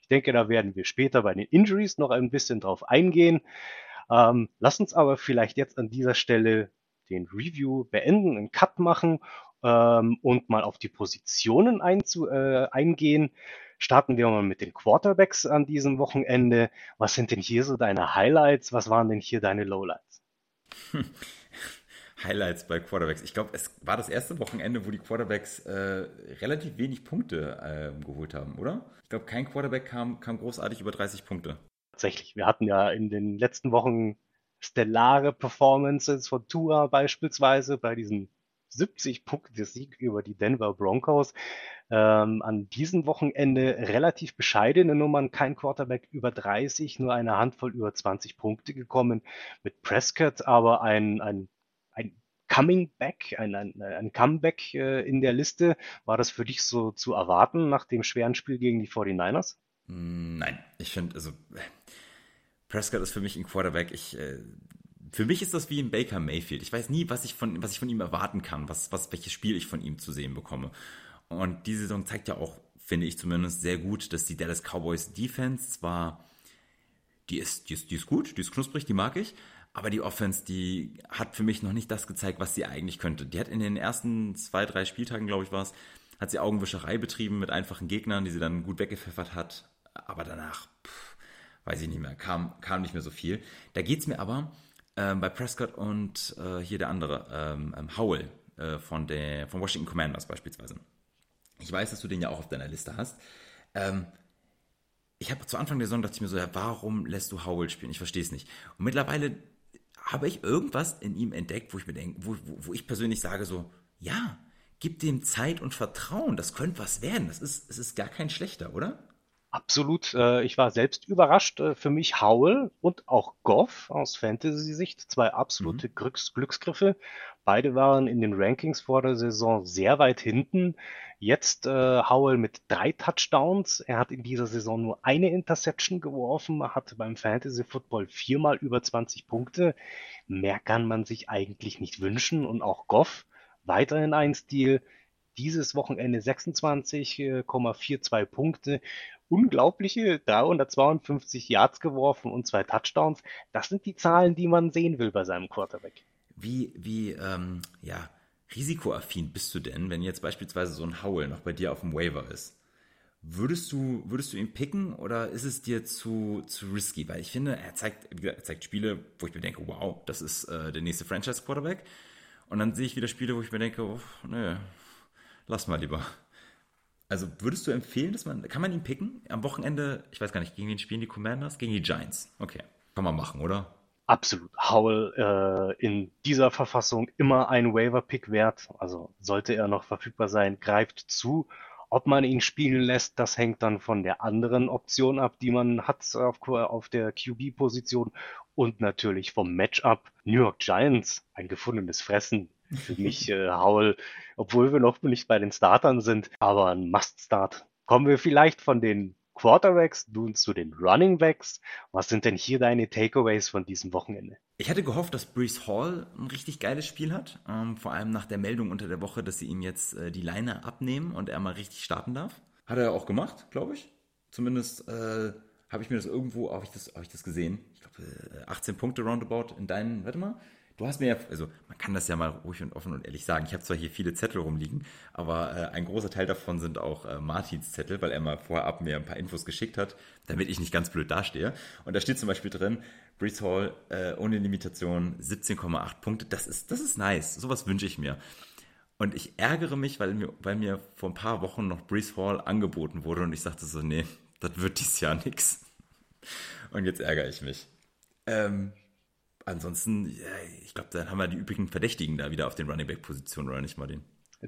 Ich denke, da werden wir später bei den Injuries noch ein bisschen drauf eingehen. Ähm, lass uns aber vielleicht jetzt an dieser Stelle den Review beenden, einen Cut machen ähm, und mal auf die Positionen einzu, äh, eingehen. Starten wir mal mit den Quarterbacks an diesem Wochenende. Was sind denn hier so deine Highlights? Was waren denn hier deine Lowlights? Highlights bei Quarterbacks. Ich glaube, es war das erste Wochenende, wo die Quarterbacks äh, relativ wenig Punkte äh, geholt haben, oder? Ich glaube, kein Quarterback kam, kam großartig über 30 Punkte. Tatsächlich. Wir hatten ja in den letzten Wochen stellare Performances von Tua beispielsweise bei diesem 70 Punkte Sieg über die Denver Broncos. Ähm, an diesem Wochenende relativ bescheidene Nummern, kein Quarterback über 30, nur eine Handvoll über 20 Punkte gekommen mit Prescott, aber ein, ein, ein Coming Back, ein, ein, ein Comeback äh, in der Liste. War das für dich so zu erwarten nach dem schweren Spiel gegen die 49ers? Nein, ich finde, also Prescott ist für mich ein Quarterback. Ich, äh, für mich ist das wie ein Baker Mayfield. Ich weiß nie, was ich von, was ich von ihm erwarten kann, was, was, welches Spiel ich von ihm zu sehen bekomme. Und diese Saison zeigt ja auch, finde ich zumindest, sehr gut, dass die Dallas Cowboys Defense zwar, die ist, die ist, die ist gut, die ist knusprig, die mag ich, aber die Offense, die hat für mich noch nicht das gezeigt, was sie eigentlich könnte. Die hat in den ersten zwei, drei Spieltagen, glaube ich, war es, hat sie Augenwischerei betrieben mit einfachen Gegnern, die sie dann gut weggepfeffert hat. Aber danach, weiß ich nicht mehr, kam, kam nicht mehr so viel. Da geht es mir aber ähm, bei Prescott und äh, hier der andere, ähm, ähm, Howell äh, von, der, von Washington Commanders beispielsweise. Ich weiß, dass du den ja auch auf deiner Liste hast. Ähm, ich habe zu Anfang der Saison dachte ich mir so, ja, warum lässt du Howell spielen? Ich verstehe es nicht. Und mittlerweile habe ich irgendwas in ihm entdeckt, wo ich mir denke, wo, wo, wo ich persönlich sage so, ja, gib dem Zeit und Vertrauen, das könnte was werden. Das ist, es ist gar kein schlechter, oder? Absolut. Äh, ich war selbst überrascht. Äh, für mich Howell und auch Goff aus Fantasy-Sicht zwei absolute mhm. Glücks Glücksgriffe. Beide waren in den Rankings vor der Saison sehr weit hinten. Jetzt äh, Howell mit drei Touchdowns. Er hat in dieser Saison nur eine Interception geworfen, hatte beim Fantasy Football viermal über 20 Punkte. Mehr kann man sich eigentlich nicht wünschen. Und auch Goff weiterhin ein Stil dieses Wochenende 26,42 Punkte. Unglaubliche 352 Yards geworfen und zwei Touchdowns. Das sind die Zahlen, die man sehen will bei seinem Quarterback. Wie, wie, ähm, ja, risikoaffin bist du denn, wenn jetzt beispielsweise so ein Howell noch bei dir auf dem Waiver ist? Würdest du, würdest du ihn picken oder ist es dir zu, zu risky? Weil ich finde, er zeigt, er zeigt Spiele, wo ich mir denke, wow, das ist äh, der nächste Franchise-Quarterback. Und dann sehe ich wieder Spiele, wo ich mir denke, oh, nö, lass mal lieber. Also würdest du empfehlen, dass man, kann man ihn picken? Am Wochenende, ich weiß gar nicht, gegen wen spielen die Commanders? Gegen die Giants. Okay. Kann man machen, oder? Absolut. Howell äh, in dieser Verfassung immer ein Waiver-Pick wert. Also sollte er noch verfügbar sein, greift zu. Ob man ihn spielen lässt, das hängt dann von der anderen Option ab, die man hat auf, auf der QB-Position und natürlich vom Matchup. New York Giants, ein gefundenes Fressen. Für mich äh, Howell, obwohl wir noch nicht bei den Startern sind, aber ein Must-Start. Kommen wir vielleicht von den Quarterbacks nun zu den Running Backs. Was sind denn hier deine Takeaways von diesem Wochenende? Ich hatte gehofft, dass Brees Hall ein richtig geiles Spiel hat. Ähm, vor allem nach der Meldung unter der Woche, dass sie ihm jetzt äh, die Leine abnehmen und er mal richtig starten darf. Hat er auch gemacht, glaube ich. Zumindest äh, habe ich mir das irgendwo, habe ich das, hab ich das gesehen. Ich glaube, äh, 18 Punkte roundabout in deinen, warte mal, Du hast mir ja, also man kann das ja mal ruhig und offen und ehrlich sagen. Ich habe zwar hier viele Zettel rumliegen, aber äh, ein großer Teil davon sind auch äh, Martins Zettel, weil er mal vorher ab mir ein paar Infos geschickt hat, damit ich nicht ganz blöd dastehe. Und da steht zum Beispiel drin, Brees Hall äh, ohne Limitation 17,8 Punkte. Das ist, das ist nice. Sowas wünsche ich mir. Und ich ärgere mich, weil mir, weil mir vor ein paar Wochen noch Brees Hall angeboten wurde und ich sagte so, nee, das wird dieses Jahr nix. Und jetzt ärgere ich mich. Ähm, ansonsten, ja, ich glaube, dann haben wir die übrigen Verdächtigen da wieder auf den Running Back Positionen, oder nicht, Martin?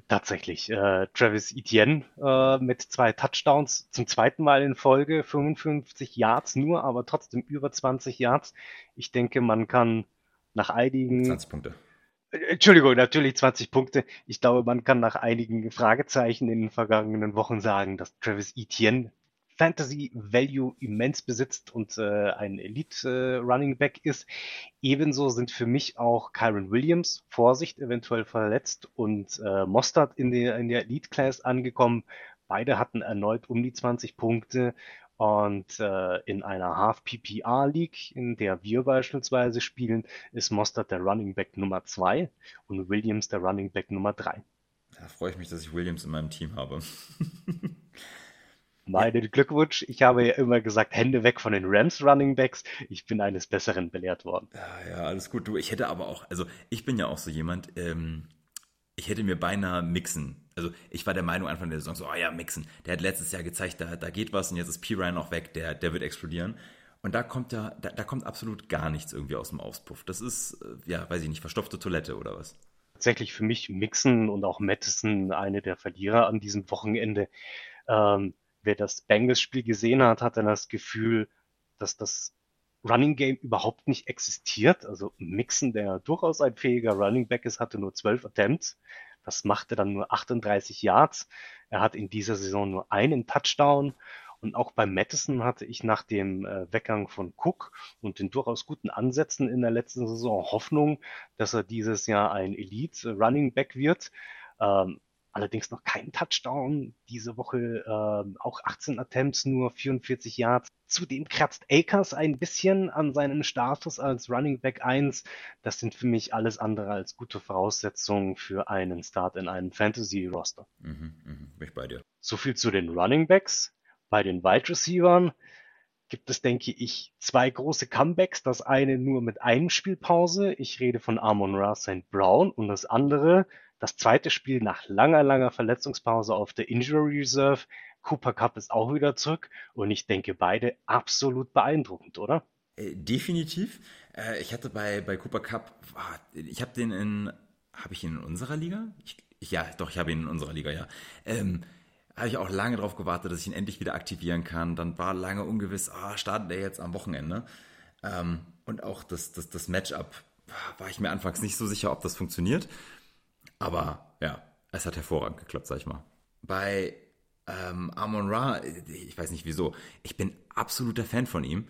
Tatsächlich. Äh, Travis Etienne äh, mit zwei Touchdowns zum zweiten Mal in Folge, 55 Yards nur, aber trotzdem über 20 Yards. Ich denke, man kann nach einigen. 20 Punkte. Äh, Entschuldigung, natürlich 20 Punkte. Ich glaube, man kann nach einigen Fragezeichen in den vergangenen Wochen sagen, dass Travis Etienne Fantasy Value immens besitzt und äh, ein Elite äh, Running Back ist. Ebenso sind für mich auch Kyron Williams, Vorsicht, eventuell verletzt und äh, Mostard in der, in der Elite Class angekommen. Beide hatten erneut um die 20 Punkte und äh, in einer Half PPR League, in der wir beispielsweise spielen, ist Mostard der Running Back Nummer 2 und Williams der Running Back Nummer 3. Da freue ich mich, dass ich Williams in meinem Team habe. Meinen Glückwunsch. Ich habe ja immer gesagt, Hände weg von den Rams Running Backs. Ich bin eines Besseren belehrt worden. Ja, ja, alles gut. Du, ich hätte aber auch, also ich bin ja auch so jemand, ähm, ich hätte mir beinahe mixen. Also ich war der Meinung Anfang der Saison so, oh ja, mixen. Der hat letztes Jahr gezeigt, da, da geht was und jetzt ist P. Ryan auch weg, der, der wird explodieren. Und da kommt ja, da, da kommt absolut gar nichts irgendwie aus dem Auspuff. Das ist, äh, ja, weiß ich nicht, verstopfte Toilette oder was? Tatsächlich für mich Mixen und auch Madison eine der Verlierer an diesem Wochenende. Ähm, wer das Bengals-Spiel gesehen hat, hat dann das Gefühl, dass das Running Game überhaupt nicht existiert. Also Mixon, der durchaus ein fähiger Running Back ist, hatte nur zwölf Attempts. Das machte dann nur 38 Yards. Er hat in dieser Saison nur einen Touchdown. Und auch bei Madison hatte ich nach dem äh, Weggang von Cook und den durchaus guten Ansätzen in der letzten Saison Hoffnung, dass er dieses Jahr ein Elite Running Back wird. Ähm, Allerdings noch kein Touchdown. Diese Woche äh, auch 18 Attempts, nur 44 Yards. Zudem kratzt Akers ein bisschen an seinem Status als Running Back 1. Das sind für mich alles andere als gute Voraussetzungen für einen Start in einem Fantasy-Roster. Mhm, mhm, bin ich bei dir. So viel zu den Running Backs. Bei den Wide Receivers gibt es, denke ich, zwei große Comebacks. Das eine nur mit einem Spielpause. Ich rede von Amon Ra St. Brown und das andere das zweite Spiel nach langer, langer Verletzungspause auf der Injury Reserve. Cooper Cup ist auch wieder zurück und ich denke beide absolut beeindruckend, oder? Äh, definitiv. Äh, ich hatte bei, bei Cooper Cup, ich habe den in, habe ich ihn in unserer Liga? Ich, ja, doch, ich habe ihn in unserer Liga, ja. Ähm, habe ich auch lange darauf gewartet, dass ich ihn endlich wieder aktivieren kann. Dann war lange ungewiss, ah, startet er jetzt am Wochenende. Ähm, und auch das, das, das Matchup war ich mir anfangs nicht so sicher, ob das funktioniert. Aber ja, es hat hervorragend geklappt, sag ich mal. Bei ähm, Amon Ra, ich weiß nicht wieso, ich bin absoluter Fan von ihm.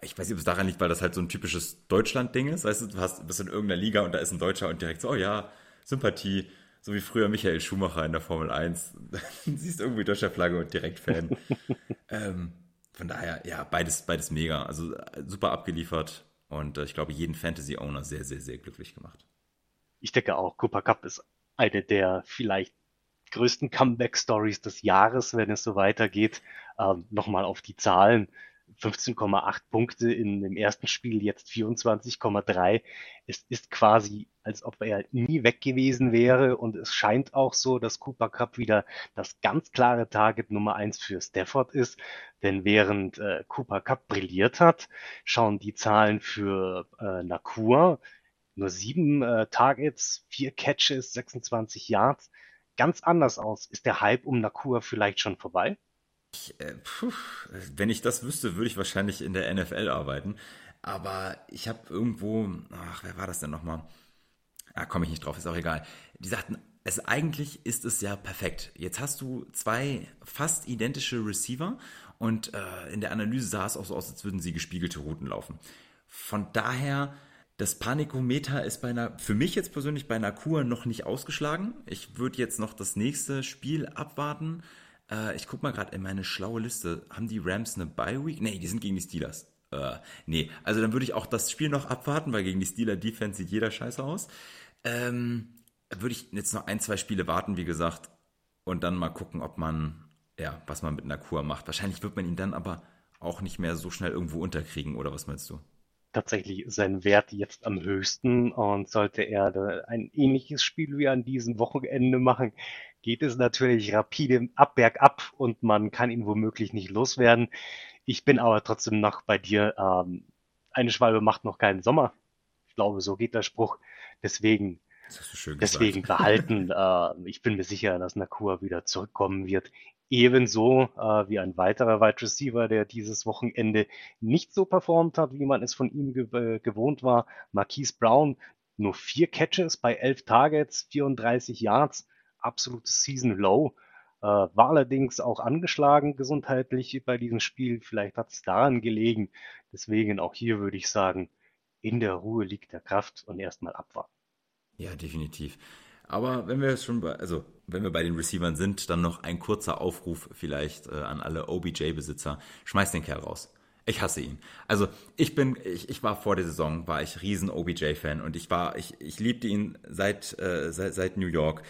Ich weiß nicht, ob es daran liegt, weil das halt so ein typisches Deutschland-Ding ist. Weißt du, du hast, bist in irgendeiner Liga und da ist ein Deutscher und direkt so, oh ja, Sympathie. So wie früher Michael Schumacher in der Formel 1. siehst irgendwie deutscher Flagge und direkt Fan. ähm, von daher, ja, beides, beides mega. Also äh, super abgeliefert und äh, ich glaube, jeden Fantasy-Owner sehr, sehr, sehr glücklich gemacht. Ich denke auch, Cooper Cup ist eine der vielleicht größten Comeback-Stories des Jahres, wenn es so weitergeht. Ähm, Nochmal auf die Zahlen. 15,8 Punkte in dem ersten Spiel, jetzt 24,3. Es ist quasi, als ob er nie weg gewesen wäre und es scheint auch so, dass Cooper Cup wieder das ganz klare Target Nummer eins für Stafford ist, denn während äh, Cooper Cup brilliert hat, schauen die Zahlen für äh, Nakua nur sieben äh, Targets, vier Catches, 26 Yards ganz anders aus. Ist der Hype um Nakua vielleicht schon vorbei? Ich, äh, puh, wenn ich das wüsste, würde ich wahrscheinlich in der NFL arbeiten. Aber ich habe irgendwo, ach, wer war das denn nochmal? Ah, komme ich nicht drauf, ist auch egal. Die sagten, es eigentlich ist es ja perfekt. Jetzt hast du zwei fast identische Receiver und äh, in der Analyse sah es auch so aus, als würden sie gespiegelte Routen laufen. Von daher das Panikometer ist bei einer, für mich jetzt persönlich bei einer Kur noch nicht ausgeschlagen. Ich würde jetzt noch das nächste Spiel abwarten. Äh, ich gucke mal gerade in meine schlaue Liste. Haben die Rams eine Bye Week? Nee, die sind gegen die Steelers. Äh, nee, also dann würde ich auch das Spiel noch abwarten, weil gegen die Steeler Defense sieht jeder scheiße aus. Ähm, würde ich jetzt noch ein, zwei Spiele warten, wie gesagt, und dann mal gucken, ob man, ja, was man mit einer Kur macht. Wahrscheinlich wird man ihn dann aber auch nicht mehr so schnell irgendwo unterkriegen, oder was meinst du? Tatsächlich sein Wert jetzt am höchsten und sollte er ein ähnliches Spiel wie an diesem Wochenende machen, geht es natürlich rapide ab bergab und man kann ihn womöglich nicht loswerden. Ich bin aber trotzdem noch bei dir. Ähm, eine Schwalbe macht noch keinen Sommer. Ich glaube, so geht der Spruch. Deswegen, deswegen behalten. Äh, ich bin mir sicher, dass Nakua wieder zurückkommen wird. Ebenso äh, wie ein weiterer Wide Receiver, der dieses Wochenende nicht so performt hat, wie man es von ihm ge äh, gewohnt war. Marquise Brown, nur vier Catches bei elf Targets, 34 Yards, absolutes Season Low. Äh, war allerdings auch angeschlagen gesundheitlich bei diesem Spiel. Vielleicht hat es daran gelegen. Deswegen auch hier würde ich sagen, in der Ruhe liegt der Kraft und erstmal abwarten. Ja, definitiv. Aber wenn wir schon bei, also wenn wir bei den Receivern sind, dann noch ein kurzer Aufruf vielleicht äh, an alle OBJ-Besitzer. Schmeiß den Kerl raus. Ich hasse ihn. Also ich bin, ich, ich war vor der Saison, war ich riesen OBJ-Fan und ich war, ich, ich liebte ihn seit, äh, seit, seit New York.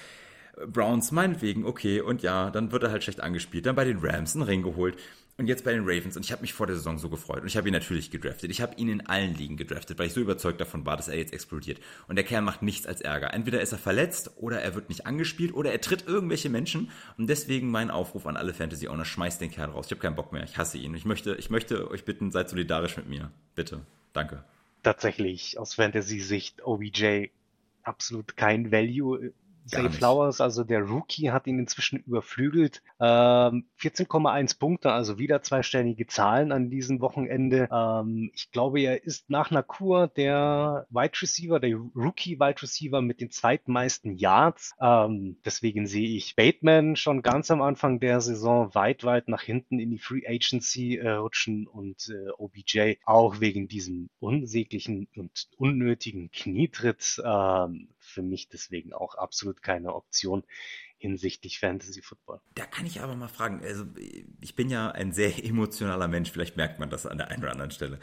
Browns meinetwegen, okay, und ja, dann wird er halt schlecht angespielt. Dann bei den Rams einen Ring geholt und jetzt bei den Ravens. Und ich habe mich vor der Saison so gefreut. Und ich habe ihn natürlich gedraftet. Ich habe ihn in allen Ligen gedraftet, weil ich so überzeugt davon war, dass er jetzt explodiert. Und der Kerl macht nichts als Ärger. Entweder ist er verletzt oder er wird nicht angespielt oder er tritt irgendwelche Menschen. Und deswegen mein Aufruf an alle Fantasy-Owner, schmeißt den Kerl raus. Ich habe keinen Bock mehr. Ich hasse ihn. Ich möchte, ich möchte euch bitten, seid solidarisch mit mir. Bitte. Danke. Tatsächlich, aus Fantasy-Sicht, OBJ absolut kein Value Zay Flowers, also der Rookie, hat ihn inzwischen überflügelt. Ähm, 14,1 Punkte, also wieder zweistellige Zahlen an diesem Wochenende. Ähm, ich glaube, er ist nach Nakur der Wide Receiver, der Rookie Wide Receiver mit den zweitmeisten Yards. Ähm, deswegen sehe ich Bateman schon ganz am Anfang der Saison weit, weit nach hinten in die Free Agency äh, rutschen und äh, OBJ auch wegen diesem unsäglichen und unnötigen Knietritt ähm, für mich deswegen auch absolut keine Option hinsichtlich Fantasy Football. Da kann ich aber mal fragen, also ich bin ja ein sehr emotionaler Mensch, vielleicht merkt man das an der einen oder anderen Stelle.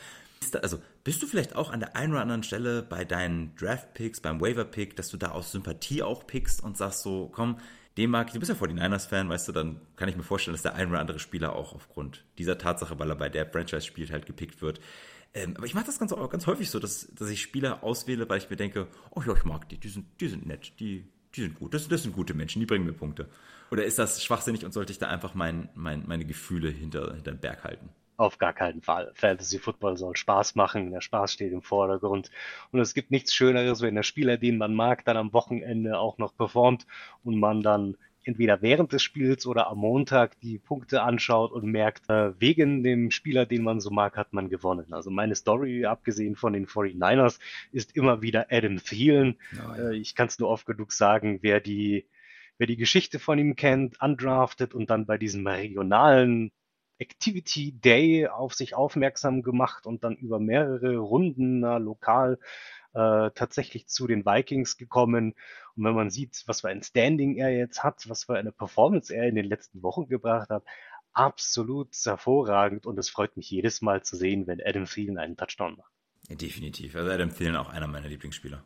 Also bist du vielleicht auch an der einen oder anderen Stelle bei deinen Draft-Picks, beim Waiver-Pick, dass du da aus Sympathie auch pickst und sagst so, komm, den mag ich, du bist ja 49ers-Fan, weißt du, dann kann ich mir vorstellen, dass der ein oder andere Spieler auch aufgrund dieser Tatsache, weil er bei der Franchise spielt, halt gepickt wird. Ähm, aber ich mache das ganz, ganz häufig so, dass, dass ich Spieler auswähle, weil ich mir denke, oh ja, ich mag die, die sind, die sind nett, die, die sind gut, das, das sind gute Menschen, die bringen mir Punkte. Oder ist das schwachsinnig und sollte ich da einfach mein, mein, meine Gefühle hinter, hinter den Berg halten? Auf gar keinen Fall. Fantasy Football soll Spaß machen, der Spaß steht im Vordergrund. Und es gibt nichts Schöneres, wenn der Spieler, den man mag, dann am Wochenende auch noch performt und man dann entweder während des Spiels oder am Montag die Punkte anschaut und merkt, äh, wegen dem Spieler, den man so mag, hat man gewonnen. Also meine Story, abgesehen von den 49ers, ist immer wieder Adam Thielen. Oh, ja. äh, ich kann es nur oft genug sagen, wer die, wer die Geschichte von ihm kennt, undrafted und dann bei diesem regionalen Activity Day auf sich aufmerksam gemacht und dann über mehrere Runden na, lokal äh, tatsächlich zu den Vikings gekommen. Und wenn man sieht, was für ein Standing er jetzt hat, was für eine Performance er in den letzten Wochen gebracht hat, absolut hervorragend und es freut mich jedes Mal zu sehen, wenn Adam Thielen einen Touchdown macht. definitiv. Also Adam Thielen auch einer meiner Lieblingsspieler.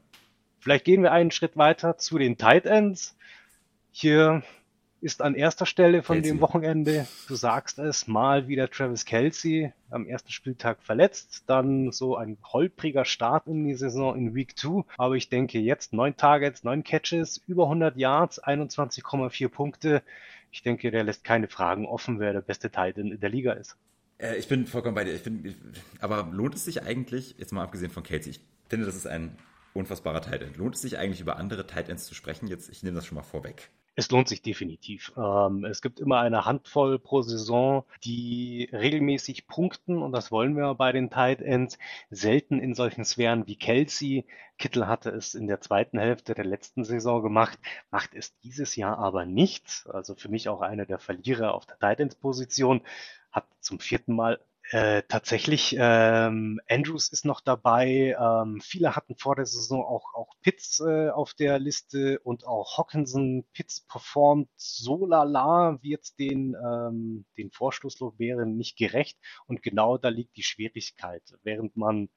Vielleicht gehen wir einen Schritt weiter zu den Tight Ends. Hier ist an erster Stelle von Kelsey. dem Wochenende, du sagst es, mal wieder Travis Kelsey am ersten Spieltag verletzt, dann so ein holpriger Start in die Saison in Week 2, aber ich denke jetzt neun Targets, neun Catches, über 100 Yards, 21,4 Punkte. Ich denke, der lässt keine Fragen offen, wer der beste Titan in der Liga ist. Äh, ich bin vollkommen bei dir. Ich bin, aber lohnt es sich eigentlich, jetzt mal abgesehen von Kelsey, ich finde, das ist ein unfassbarer Tight End. Lohnt es sich eigentlich über andere Tight Ends zu sprechen? Jetzt, ich nehme das schon mal vorweg. Es lohnt sich definitiv. Ähm, es gibt immer eine Handvoll pro Saison, die regelmäßig punkten und das wollen wir bei den Tight Ends. Selten in solchen Sphären wie Kelsey. Kittel hatte es in der zweiten Hälfte der letzten Saison gemacht, macht es dieses Jahr aber nicht. Also für mich auch einer der Verlierer auf der Tight Ends Position. Hat zum vierten Mal äh, tatsächlich, ähm, Andrews ist noch dabei. Ähm, viele hatten vor der Saison auch, auch Pitts äh, auf der Liste und auch Hawkinson. Pitts performt so lala, wird den, ähm, den Vorstoßlorbeeren nicht gerecht. Und genau da liegt die Schwierigkeit. Während man,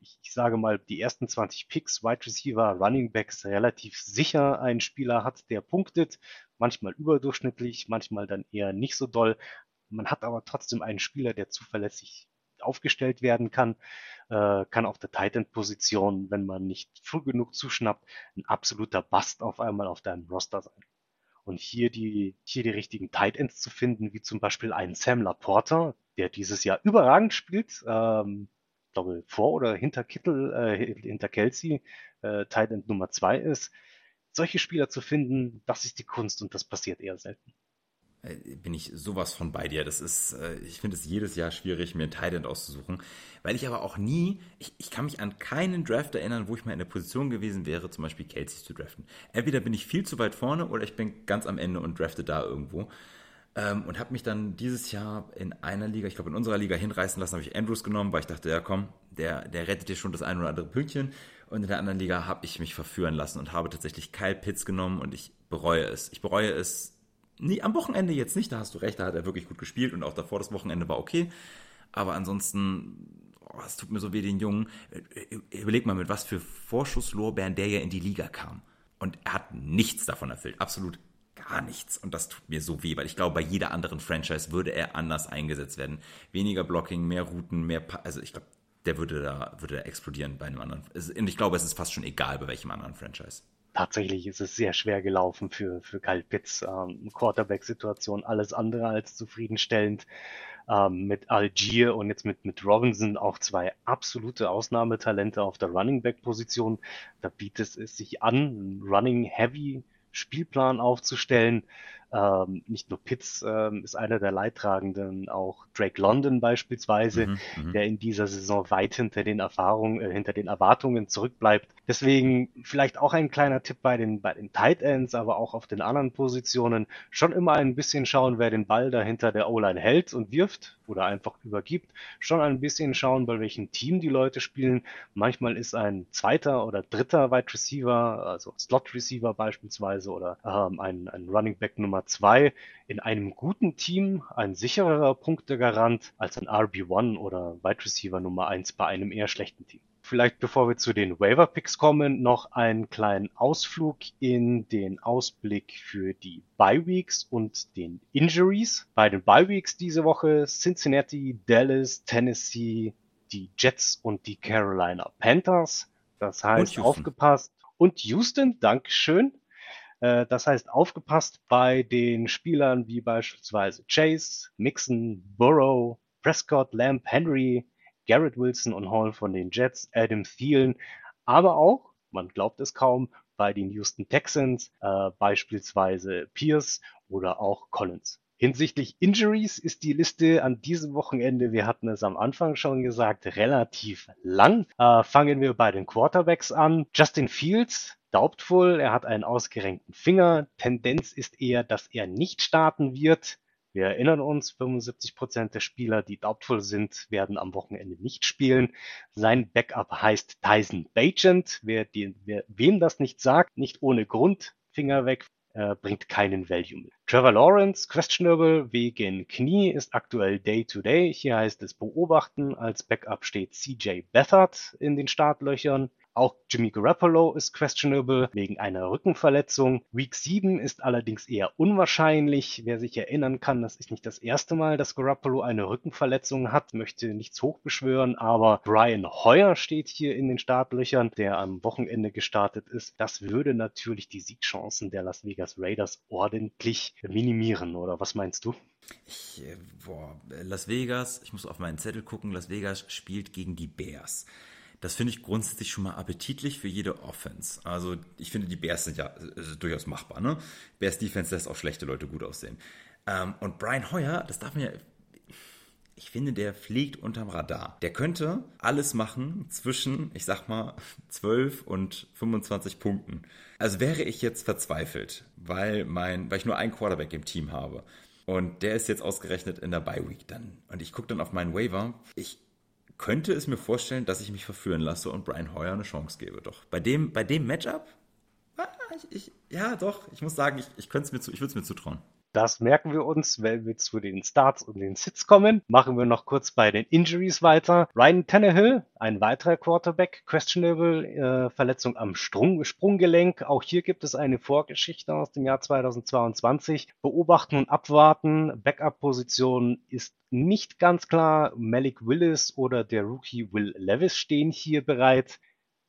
ich, ich sage mal, die ersten 20 Picks, Wide Receiver, Running Backs relativ sicher einen Spieler hat, der punktet, manchmal überdurchschnittlich, manchmal dann eher nicht so doll, man hat aber trotzdem einen Spieler, der zuverlässig aufgestellt werden kann, äh, kann auf der Tight End Position, wenn man nicht früh genug zuschnappt, ein absoluter Bust auf einmal auf deinem Roster sein. Und hier die, hier die richtigen Tight Ends zu finden, wie zum Beispiel einen Sam Laporta, der dieses Jahr überragend spielt, ähm, glaube vor oder hinter Kittel, äh, hinter Kelsey, äh, Tight End Nummer zwei ist. Solche Spieler zu finden, das ist die Kunst und das passiert eher selten. Äh, bin ich sowas von bei dir. Das ist, äh, ich finde es jedes Jahr schwierig, mir einen Tight auszusuchen, weil ich aber auch nie, ich, ich kann mich an keinen Draft erinnern, wo ich mal in der Position gewesen wäre, zum Beispiel Kelsey zu draften. Entweder bin ich viel zu weit vorne oder ich bin ganz am Ende und drafte da irgendwo. Ähm, und habe mich dann dieses Jahr in einer Liga, ich glaube in unserer Liga hinreißen lassen, habe ich Andrews genommen, weil ich dachte, ja komm, der, der rettet dir schon das ein oder andere Pünktchen. Und in der anderen Liga habe ich mich verführen lassen und habe tatsächlich Kyle Pitts genommen und ich bereue es. Ich bereue es Nee, am Wochenende jetzt nicht, da hast du recht, da hat er wirklich gut gespielt und auch davor das Wochenende war okay. Aber ansonsten, oh, es tut mir so weh, den Jungen. Überleg mal, mit was für Vorschusslorbeeren der ja in die Liga kam. Und er hat nichts davon erfüllt. Absolut gar nichts. Und das tut mir so weh, weil ich glaube, bei jeder anderen Franchise würde er anders eingesetzt werden. Weniger Blocking, mehr Routen, mehr, pa also ich glaube, der würde da, würde da explodieren bei einem anderen. Und ich glaube, es ist fast schon egal, bei welchem anderen Franchise tatsächlich ist es sehr schwer gelaufen für, für Kyle Pitts. Ähm, Quarterback-Situation alles andere als zufriedenstellend. Ähm, mit Algier und jetzt mit, mit Robinson auch zwei absolute Ausnahmetalente auf der Running Back-Position. Da bietet es sich an, einen Running Heavy Spielplan aufzustellen. Ähm, nicht nur Pitts ähm, ist einer der Leidtragenden, auch Drake London beispielsweise, mhm, mhm, der in dieser Saison weit hinter den Erfahrungen, äh, hinter den Erwartungen zurückbleibt. Deswegen vielleicht auch ein kleiner Tipp bei den, bei den Tight Ends, aber auch auf den anderen Positionen. Schon immer ein bisschen schauen, wer den Ball dahinter der O-Line hält und wirft oder einfach übergibt. Schon ein bisschen schauen, bei welchem Team die Leute spielen. Manchmal ist ein zweiter oder dritter Wide Receiver, also Slot Receiver beispielsweise oder ähm, ein, ein Running Back Nummer Nummer zwei in einem guten Team ein sichererer Punktegarant als ein RB1 oder Wide Receiver Nummer eins bei einem eher schlechten Team. Vielleicht bevor wir zu den Waiver Picks kommen, noch einen kleinen Ausflug in den Ausblick für die Bye Weeks und den Injuries. Bei den Bye Weeks diese Woche Cincinnati, Dallas, Tennessee, die Jets und die Carolina Panthers. Das heißt, aufgepasst. Und Houston, Dankeschön. Äh, das heißt, aufgepasst bei den Spielern wie beispielsweise Chase, Mixon, Burrow, Prescott, Lamb, Henry, Garrett Wilson und Hall von den Jets, Adam Thielen, aber auch, man glaubt es kaum, bei den Houston Texans, äh, beispielsweise Pierce oder auch Collins. Hinsichtlich Injuries ist die Liste an diesem Wochenende, wir hatten es am Anfang schon gesagt, relativ lang. Äh, fangen wir bei den Quarterbacks an. Justin Fields, doubtful, er hat einen ausgerenkten Finger. Tendenz ist eher, dass er nicht starten wird. Wir erinnern uns, 75 Prozent der Spieler, die doubtful sind, werden am Wochenende nicht spielen. Sein Backup heißt Tyson Bagent. Wer, die, wer wem das nicht sagt, nicht ohne Grund, Finger weg, äh, bringt keinen Value mit. Trevor Lawrence, questionable wegen Knie, ist aktuell Day-to-Day. -Day. Hier heißt es beobachten. Als Backup steht CJ Beathard in den Startlöchern. Auch Jimmy Garoppolo ist questionable wegen einer Rückenverletzung. Week 7 ist allerdings eher unwahrscheinlich. Wer sich erinnern kann, das ist nicht das erste Mal, dass Garoppolo eine Rückenverletzung hat, möchte nichts hochbeschwören, aber Brian Hoyer steht hier in den Startlöchern, der am Wochenende gestartet ist. Das würde natürlich die Siegchancen der Las Vegas Raiders ordentlich minimieren, oder was meinst du? Ich, äh, boah, Las Vegas, ich muss auf meinen Zettel gucken, Las Vegas spielt gegen die Bears. Das finde ich grundsätzlich schon mal appetitlich für jede Offense. Also ich finde, die Bears sind ja durchaus machbar. Ne? Bears Defense lässt auch schlechte Leute gut aussehen. Ähm, und Brian Hoyer, das darf man ja ich finde, der fliegt unterm Radar. Der könnte alles machen zwischen, ich sag mal, 12 und 25 Punkten. Also wäre ich jetzt verzweifelt, weil mein, weil ich nur einen Quarterback im Team habe. Und der ist jetzt ausgerechnet in der Bye Week dann. Und ich gucke dann auf meinen Waiver. Ich könnte es mir vorstellen, dass ich mich verführen lasse und Brian Hoyer eine Chance gebe. Doch bei dem, bei dem Matchup, ah, ich, ich, ja, doch, ich muss sagen, ich, ich, ich würde es mir zutrauen. Das merken wir uns, wenn wir zu den Starts und den Sits kommen. Machen wir noch kurz bei den Injuries weiter. Ryan Tannehill, ein weiterer Quarterback, questionable, äh, Verletzung am Sprung, Sprunggelenk. Auch hier gibt es eine Vorgeschichte aus dem Jahr 2022. Beobachten und abwarten. Backup-Position ist nicht ganz klar. Malik Willis oder der Rookie Will Levis stehen hier bereit.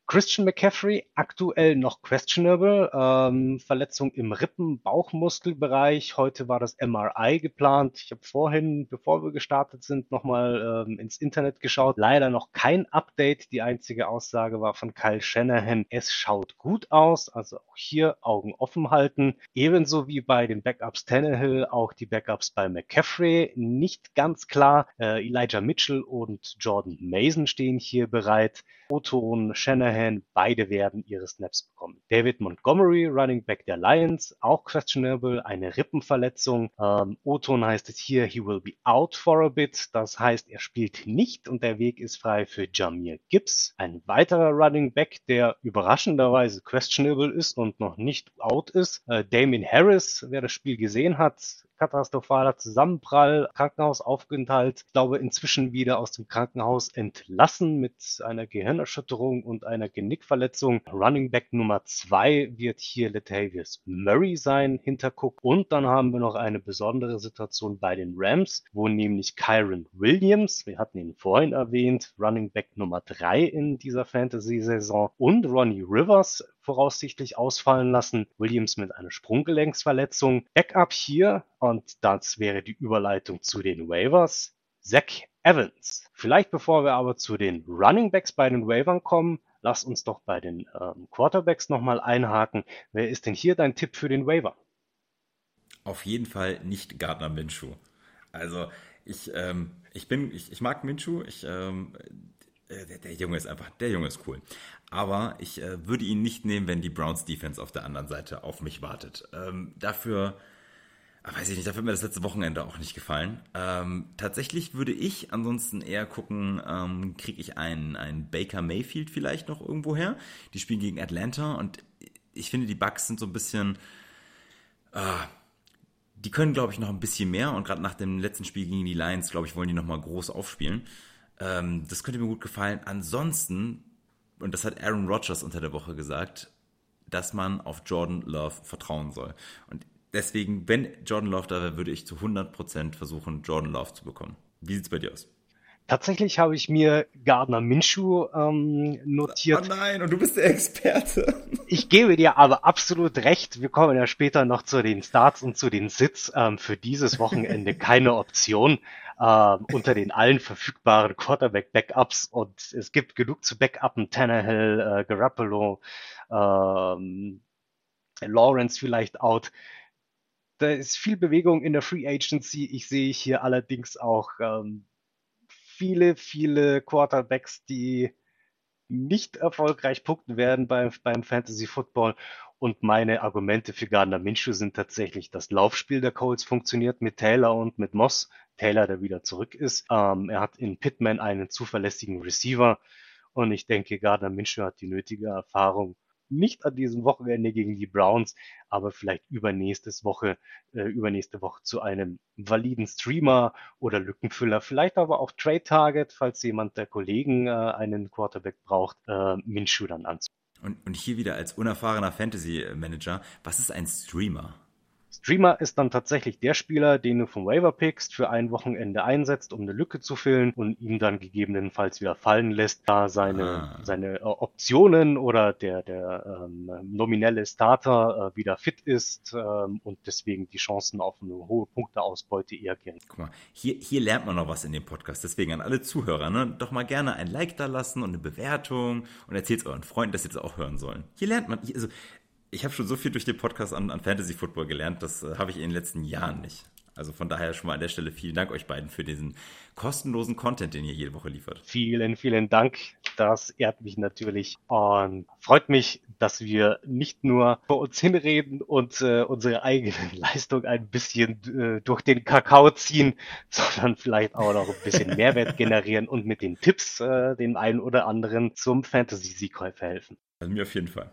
Christian McCaffrey aktuell noch questionable. Ähm, Verletzung im Rippen-Bauchmuskelbereich. Heute war das MRI geplant. Ich habe vorhin, bevor wir gestartet sind, nochmal ähm, ins Internet geschaut. Leider noch kein Update. Die einzige Aussage war von Kyle Shanahan. Es schaut gut aus. Also auch hier Augen offen halten. Ebenso wie bei den Backups Tannehill, auch die Backups bei McCaffrey. Nicht ganz klar. Äh, Elijah Mitchell und Jordan Mason stehen hier bereit. Oton, Shanahan, beide werden ihre Snaps bekommen. David Montgomery, Running Back der Lions, auch questionable, eine Rippenverletzung. Ähm, Oton heißt es hier, he will be out for a bit. Das heißt, er spielt nicht und der Weg ist frei für Jamir Gibbs. Ein weiterer Running Back, der überraschenderweise questionable ist und noch nicht out ist. Äh, Damien Harris, wer das Spiel gesehen hat, katastrophaler Zusammenprall, Krankenhausaufenthalt. Ich glaube, inzwischen wieder aus dem Krankenhaus entlassen mit einer Gehirnerschütterung und einer Genickverletzung. Running Back Nummer zwei wird hier Latavius Murray sein, hinter Cook. Und dann haben wir noch eine besondere Situation bei den Rams, wo nämlich Kyron Williams, wir hatten ihn vorhin erwähnt, Running Back Nummer drei in dieser Fantasy-Saison und Ronnie Rivers voraussichtlich ausfallen lassen. Williams mit einer Sprunggelenksverletzung. Backup hier, und das wäre die Überleitung zu den Waivers. Zach Evans. Vielleicht bevor wir aber zu den Running Backs bei den Waivern kommen, lass uns doch bei den ähm, Quarterbacks nochmal einhaken. Wer ist denn hier dein Tipp für den Waiver? Auf jeden Fall nicht Gardner Minshew. Also ich, ähm, ich bin, ich, ich mag Minshew. Ich, ähm, äh, der, der, Junge ist einfach, der Junge ist cool. Aber ich äh, würde ihn nicht nehmen, wenn die Browns Defense auf der anderen Seite auf mich wartet. Ähm, dafür, ah, weiß ich nicht, dafür hat mir das letzte Wochenende auch nicht gefallen. Ähm, tatsächlich würde ich ansonsten eher gucken, ähm, kriege ich einen, einen Baker Mayfield vielleicht noch irgendwo her. Die spielen gegen Atlanta und ich finde, die Bucks sind so ein bisschen, ah, die können, glaube ich, noch ein bisschen mehr und gerade nach dem letzten Spiel gegen die Lions, glaube ich, wollen die nochmal groß aufspielen. Ähm, das könnte mir gut gefallen. Ansonsten, und das hat Aaron Rodgers unter der Woche gesagt, dass man auf Jordan Love vertrauen soll. Und deswegen, wenn Jordan Love da wäre, würde ich zu 100% versuchen, Jordan Love zu bekommen. Wie sieht's bei dir aus? Tatsächlich habe ich mir Gardner Minshew ähm, notiert. Oh nein, und du bist der Experte. Ich gebe dir aber absolut recht. Wir kommen ja später noch zu den Starts und zu den Sits. Ähm, für dieses Wochenende keine Option äh, unter den allen verfügbaren Quarterback-Backups und es gibt genug zu backuppen. Tannehill, äh, Garoppolo, ähm, Lawrence vielleicht out. Da ist viel Bewegung in der Free Agency. Ich sehe hier allerdings auch ähm, viele, viele Quarterbacks, die nicht erfolgreich punkten werden beim, beim Fantasy Football. Und meine Argumente für Gardner Minshew sind tatsächlich, das Laufspiel der Colts funktioniert mit Taylor und mit Moss. Taylor, der wieder zurück ist. Ähm, er hat in Pittman einen zuverlässigen Receiver. Und ich denke, Gardner Minshew hat die nötige Erfahrung, nicht an diesem Wochenende gegen die Browns, aber vielleicht übernächstes Woche, äh, übernächste Woche zu einem validen Streamer oder Lückenfüller, vielleicht aber auch Trade Target, falls jemand der Kollegen äh, einen Quarterback braucht, äh, Minshew dann anzu. Und, und hier wieder als unerfahrener Fantasy Manager, was ist ein Streamer? Streamer ist dann tatsächlich der Spieler, den du vom Waiver pickst, für ein Wochenende einsetzt, um eine Lücke zu füllen und ihn dann gegebenenfalls wieder fallen lässt, da seine, ah. seine äh, Optionen oder der, der ähm, nominelle Starter äh, wieder fit ist ähm, und deswegen die Chancen auf eine hohe Punkteausbeute eher gering. Guck mal, hier, hier lernt man noch was in dem Podcast. Deswegen an alle Zuhörer, ne? doch mal gerne ein Like da lassen und eine Bewertung und erzählt euren Freunden, dass sie das auch hören sollen. Hier lernt man, also ich habe schon so viel durch den Podcast an, an Fantasy Football gelernt, das äh, habe ich in den letzten Jahren nicht. Also von daher schon mal an der Stelle vielen Dank euch beiden für diesen kostenlosen Content, den ihr jede Woche liefert. Vielen, vielen Dank. Das ehrt mich natürlich und freut mich, dass wir nicht nur vor uns hinreden und äh, unsere eigene Leistung ein bisschen äh, durch den Kakao ziehen, sondern vielleicht auch noch ein bisschen Mehrwert generieren und mit den Tipps äh, den einen oder anderen zum Fantasy-Sieg verhelfen. Also mir auf jeden Fall.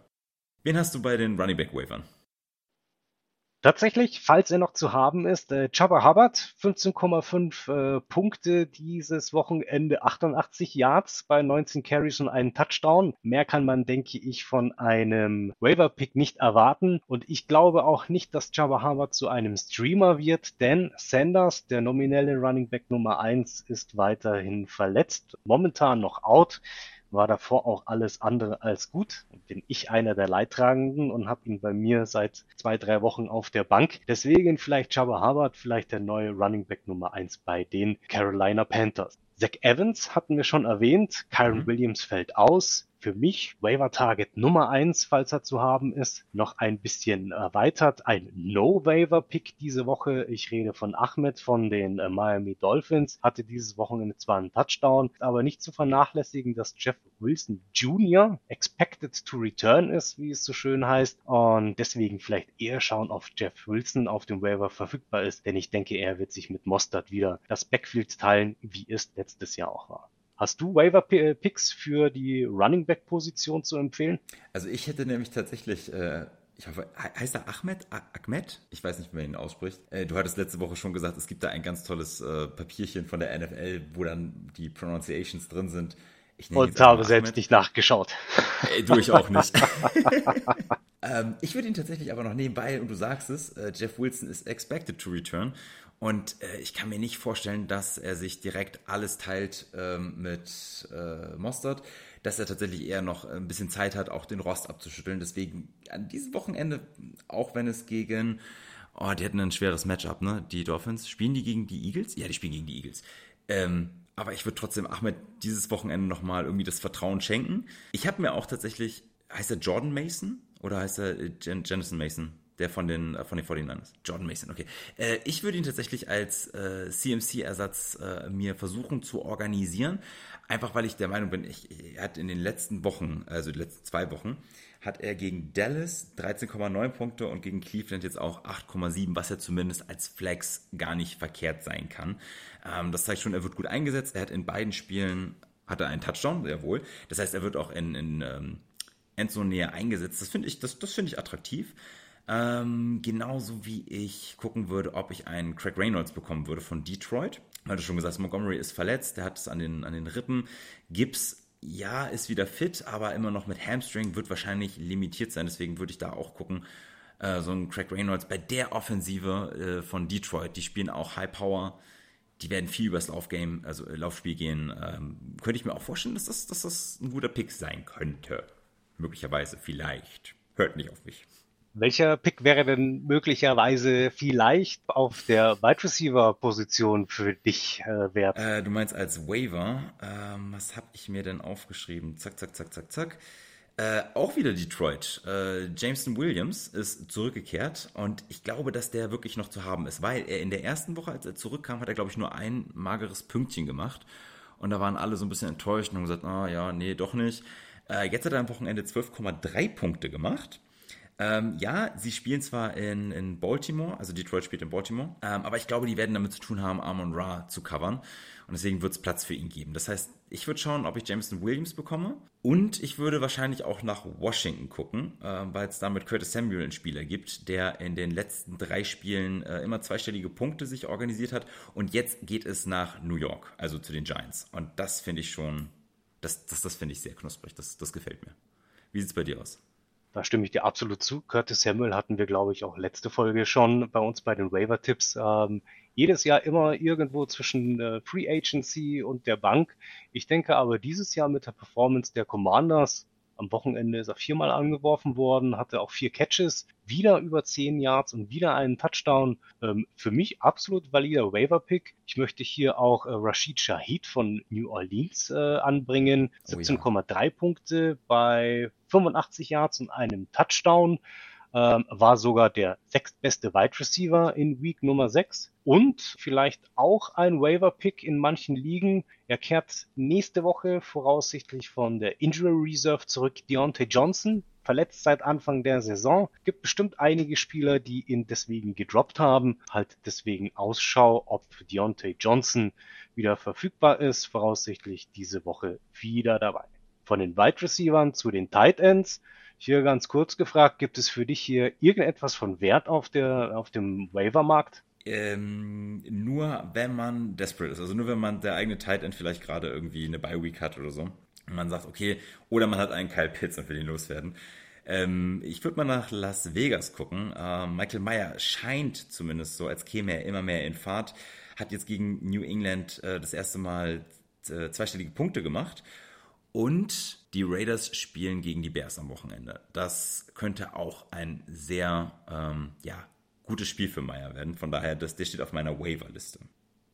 Wen hast du bei den Running Back Waivern? Tatsächlich, falls er noch zu haben ist, äh, Chubba Hubbard, 15,5 äh, Punkte dieses Wochenende, 88 Yards bei 19 Carries und einen Touchdown. Mehr kann man, denke ich, von einem Waiver-Pick nicht erwarten. Und ich glaube auch nicht, dass Chubba Hubbard zu einem Streamer wird, denn Sanders, der nominelle Running Back Nummer 1, ist weiterhin verletzt, momentan noch out war davor auch alles andere als gut. Bin ich einer der Leidtragenden und habe ihn bei mir seit zwei, drei Wochen auf der Bank. Deswegen vielleicht Jabba Harvard, vielleicht der neue Running Back Nummer eins bei den Carolina Panthers. Zach Evans hatten wir schon erwähnt. Kyron mhm. Williams fällt aus für mich Waiver Target Nummer eins, falls er zu haben ist, noch ein bisschen erweitert. Ein No-Waiver-Pick diese Woche. Ich rede von Ahmed von den äh, Miami Dolphins. Hatte dieses Wochenende zwar einen Touchdown, aber nicht zu vernachlässigen, dass Jeff Wilson Jr. expected to return ist, wie es so schön heißt. Und deswegen vielleicht eher schauen, ob Jeff Wilson auf dem Waiver verfügbar ist, denn ich denke, er wird sich mit Mostert wieder das Backfield teilen, wie es letztes Jahr auch war. Hast du Waiver-Picks für die Running Back-Position zu empfehlen? Also ich hätte nämlich tatsächlich, äh, ich hoffe, heißt er Ahmed? Ahmed? Ich weiß nicht, wie man ihn ausspricht. Äh, du hattest letzte Woche schon gesagt, es gibt da ein ganz tolles äh, Papierchen von der NFL, wo dann die Pronunciations drin sind. Ich Und habe Ahmed. selbst nicht nachgeschaut. Äh, du ich auch nicht. ähm, ich würde ihn tatsächlich aber noch nebenbei, und du sagst es, äh, Jeff Wilson ist expected to return. Und äh, ich kann mir nicht vorstellen, dass er sich direkt alles teilt ähm, mit äh, Mostert, dass er tatsächlich eher noch ein bisschen Zeit hat, auch den Rost abzuschütteln. Deswegen an diesem Wochenende, auch wenn es gegen, oh, die hatten ein schweres Matchup, ne? Die Dolphins. Spielen die gegen die Eagles? Ja, die spielen gegen die Eagles. Ähm, aber ich würde trotzdem Ahmed dieses Wochenende nochmal irgendwie das Vertrauen schenken. Ich habe mir auch tatsächlich, heißt er Jordan Mason oder heißt er äh, Jen Jenison Mason? Der von den, äh, von den 49ers. Jordan Mason, okay. Äh, ich würde ihn tatsächlich als äh, CMC-Ersatz äh, mir versuchen zu organisieren. Einfach weil ich der Meinung bin, ich, er hat in den letzten Wochen, also die letzten zwei Wochen, hat er gegen Dallas 13,9 Punkte und gegen Cleveland jetzt auch 8,7, was ja zumindest als Flex gar nicht verkehrt sein kann. Ähm, das zeigt schon, er wird gut eingesetzt. Er hat in beiden Spielen hat er einen Touchdown, sehr wohl. Das heißt, er wird auch in, in ähm, Endzone-Nähe eingesetzt. Das finde ich, das, das finde ich attraktiv. Ähm, genauso wie ich gucken würde, ob ich einen Craig Reynolds bekommen würde von Detroit. Du schon gesagt Montgomery ist verletzt, der hat es an den, an den Rippen. Gibbs, ja, ist wieder fit, aber immer noch mit Hamstring, wird wahrscheinlich limitiert sein. Deswegen würde ich da auch gucken, äh, so ein Craig Reynolds bei der Offensive äh, von Detroit, die spielen auch High Power. Die werden viel übers Laufgame, also äh, Laufspiel gehen. Ähm, könnte ich mir auch vorstellen, dass das, dass das ein guter Pick sein könnte. Möglicherweise, vielleicht. Hört nicht auf mich. Welcher Pick wäre denn möglicherweise vielleicht auf der Wide Receiver Position für dich äh, wert? Äh, du meinst als Waiver? Ähm, was habe ich mir denn aufgeschrieben? Zack, zack, zack, zack, zack. Äh, auch wieder Detroit. Äh, Jameson Williams ist zurückgekehrt und ich glaube, dass der wirklich noch zu haben ist, weil er in der ersten Woche, als er zurückkam, hat er, glaube ich, nur ein mageres Pünktchen gemacht und da waren alle so ein bisschen enttäuscht und haben gesagt, ah ja, nee, doch nicht. Äh, jetzt hat er am Wochenende 12,3 Punkte gemacht Ähm, ja, sie spielen zwar in, in Baltimore, also Detroit spielt in Baltimore, ähm, aber ich glaube, die werden damit zu tun haben, Amon Ra zu covern. Und deswegen wird es Platz für ihn geben. Das heißt, ich würde schauen, ob ich Jameson Williams bekomme. Und ich würde wahrscheinlich auch nach Washington gucken, äh, weil es damit Curtis Samuel einen Spieler gibt, der in den letzten drei Spielen äh, immer zweistellige Punkte sich organisiert hat. Und jetzt geht es nach New York, also zu den Giants. Und das finde ich schon, das, das, das finde ich sehr knusprig. Das, das gefällt mir. Wie sieht es bei dir aus? Da stimme ich dir absolut zu. Curtis Samuel hatten wir, glaube ich, auch letzte Folge schon bei uns bei den Waiver-Tipps. Ähm, jedes Jahr immer irgendwo zwischen äh, Free Agency und der Bank. Ich denke aber dieses Jahr mit der Performance der Commanders am Wochenende ist er viermal angeworfen worden, hatte auch vier Catches, wieder über zehn Yards und wieder einen Touchdown. Ähm, für mich absolut valider Waiver-Pick. Ich möchte hier auch äh, Rashid Shahid von New Orleans äh, anbringen. 17,3 oh ja. Punkte bei 85 Yards und einem Touchdown ähm, war sogar der sechstbeste Wide Receiver in Week Nummer 6 und vielleicht auch ein Waiver-Pick in manchen Ligen. Er kehrt nächste Woche voraussichtlich von der Injury Reserve zurück. Deontay Johnson, verletzt seit Anfang der Saison. Gibt bestimmt einige Spieler, die ihn deswegen gedroppt haben. Halt deswegen Ausschau, ob Deontay Johnson wieder verfügbar ist. Voraussichtlich diese Woche wieder dabei. Von den Wide Receivers zu den Tight Ends hier ganz kurz gefragt, gibt es für dich hier irgendetwas von Wert auf, der, auf dem Waiver-Markt? Ähm, nur wenn man desperate ist, also nur wenn man der eigene Tight End vielleicht gerade irgendwie eine Bye Week hat oder so. Und man sagt, okay, oder man hat einen Kyle Pitts und will ihn loswerden. Ähm, ich würde mal nach Las Vegas gucken. Äh, Michael Meyer scheint zumindest so, als käme er immer mehr in Fahrt. Hat jetzt gegen New England äh, das erste Mal äh, zweistellige Punkte gemacht und die Raiders spielen gegen die Bears am Wochenende. Das könnte auch ein sehr ähm, ja, gutes Spiel für Meyer werden. Von daher, das, der steht auf meiner Waiver-Liste.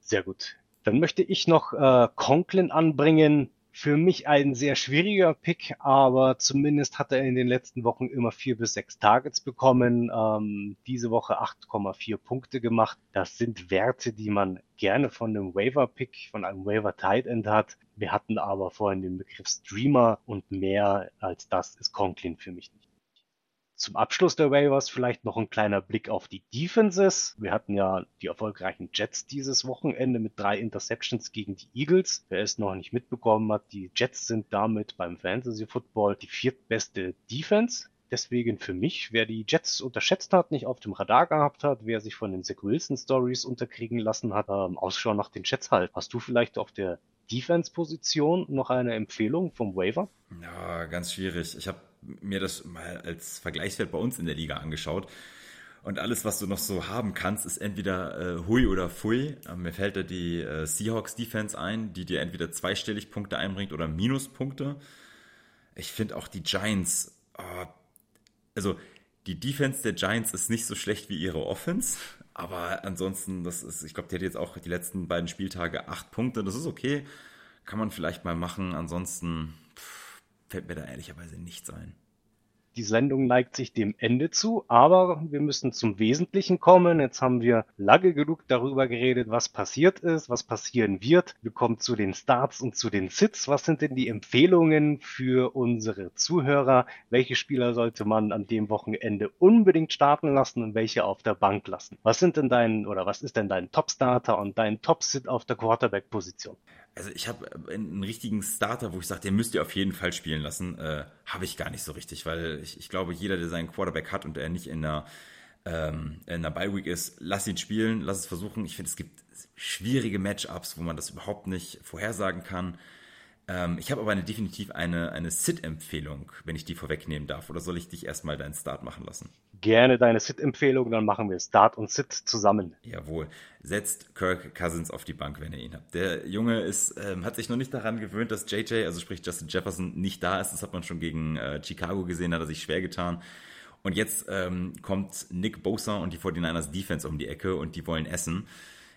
Sehr gut. Dann möchte ich noch äh, Conklin anbringen. Für mich ein sehr schwieriger Pick, aber zumindest hat er in den letzten Wochen immer vier bis sechs Targets bekommen. Ähm, diese Woche 8,4 Punkte gemacht. Das sind Werte, die man gerne von einem Waiver-Pick, von einem Waiver-Tight End hat. Wir hatten aber vorhin den Begriff Streamer und mehr als das ist Conklin für mich nicht. Zum Abschluss der Waivers vielleicht noch ein kleiner Blick auf die Defenses. Wir hatten ja die erfolgreichen Jets dieses Wochenende mit drei Interceptions gegen die Eagles. Wer es noch nicht mitbekommen hat, die Jets sind damit beim Fantasy Football die viertbeste Defense. Deswegen für mich, wer die Jets unterschätzt hat, nicht auf dem Radar gehabt hat, wer sich von den Zach Wilson Stories unterkriegen lassen hat, ähm, Ausschau nach den Jets halt. Hast du vielleicht auf der Defense-Position noch eine Empfehlung vom Waiver? Ja, ganz schwierig. Ich habe mir das mal als Vergleichswert bei uns in der Liga angeschaut. Und alles, was du noch so haben kannst, ist entweder äh, Hui oder Fui. Äh, mir fällt da die äh, Seahawks Defense ein, die dir entweder zweistellig Punkte einbringt oder Minuspunkte. Ich finde auch die Giants, oh, also die Defense der Giants ist nicht so schlecht wie ihre Offense. Aber ansonsten, das ist, ich glaube, die hat jetzt auch die letzten beiden Spieltage acht Punkte. Das ist okay. Kann man vielleicht mal machen. Ansonsten, fällt mir da ehrlicherweise nichts ein. Die Sendung neigt sich dem Ende zu, aber wir müssen zum Wesentlichen kommen. Jetzt haben wir lange genug darüber geredet, was passiert ist, was passieren wird. Wir kommen zu den Starts und zu den Sits. Was sind denn die Empfehlungen für unsere Zuhörer? Welche Spieler sollte man an dem Wochenende unbedingt starten lassen und welche auf der Bank lassen? Was sind denn dein oder was ist denn dein Top-Starter und dein Top-Sit auf der Quarterback-Position? Also ich habe äh, einen richtigen Starter, wo ich sage, den müsst ihr auf jeden Fall spielen lassen, äh, habe ich gar nicht so richtig, weil ich, ich, glaube, jeder, der seinen Quarterback hat und der nicht in einer, ähm, in einer Bye Week ist, lass ihn spielen, lass es versuchen. Ich finde, es gibt schwierige Matchups, wo man das überhaupt nicht vorhersagen kann. Ähm, ich habe aber eine, definitiv eine, eine Sit-Empfehlung, wenn ich die vorwegnehmen darf. Oder soll ich dich erstmal deinen Start machen lassen? Gerne deine Sit-Empfehlung, dann machen wir Start und Sit zusammen. Jawohl. Setzt Kirk Cousins auf die Bank, wenn ihr ihn habt. Der Junge ist, ähm, hat sich noch nicht daran gewöhnt, dass JJ, also sprich Justin Jefferson, nicht da ist. Das hat man schon gegen äh, Chicago gesehen, hat er sich schwer getan. Und jetzt ähm, kommt Nick Bosa und die 49ers Defense um die Ecke und die wollen essen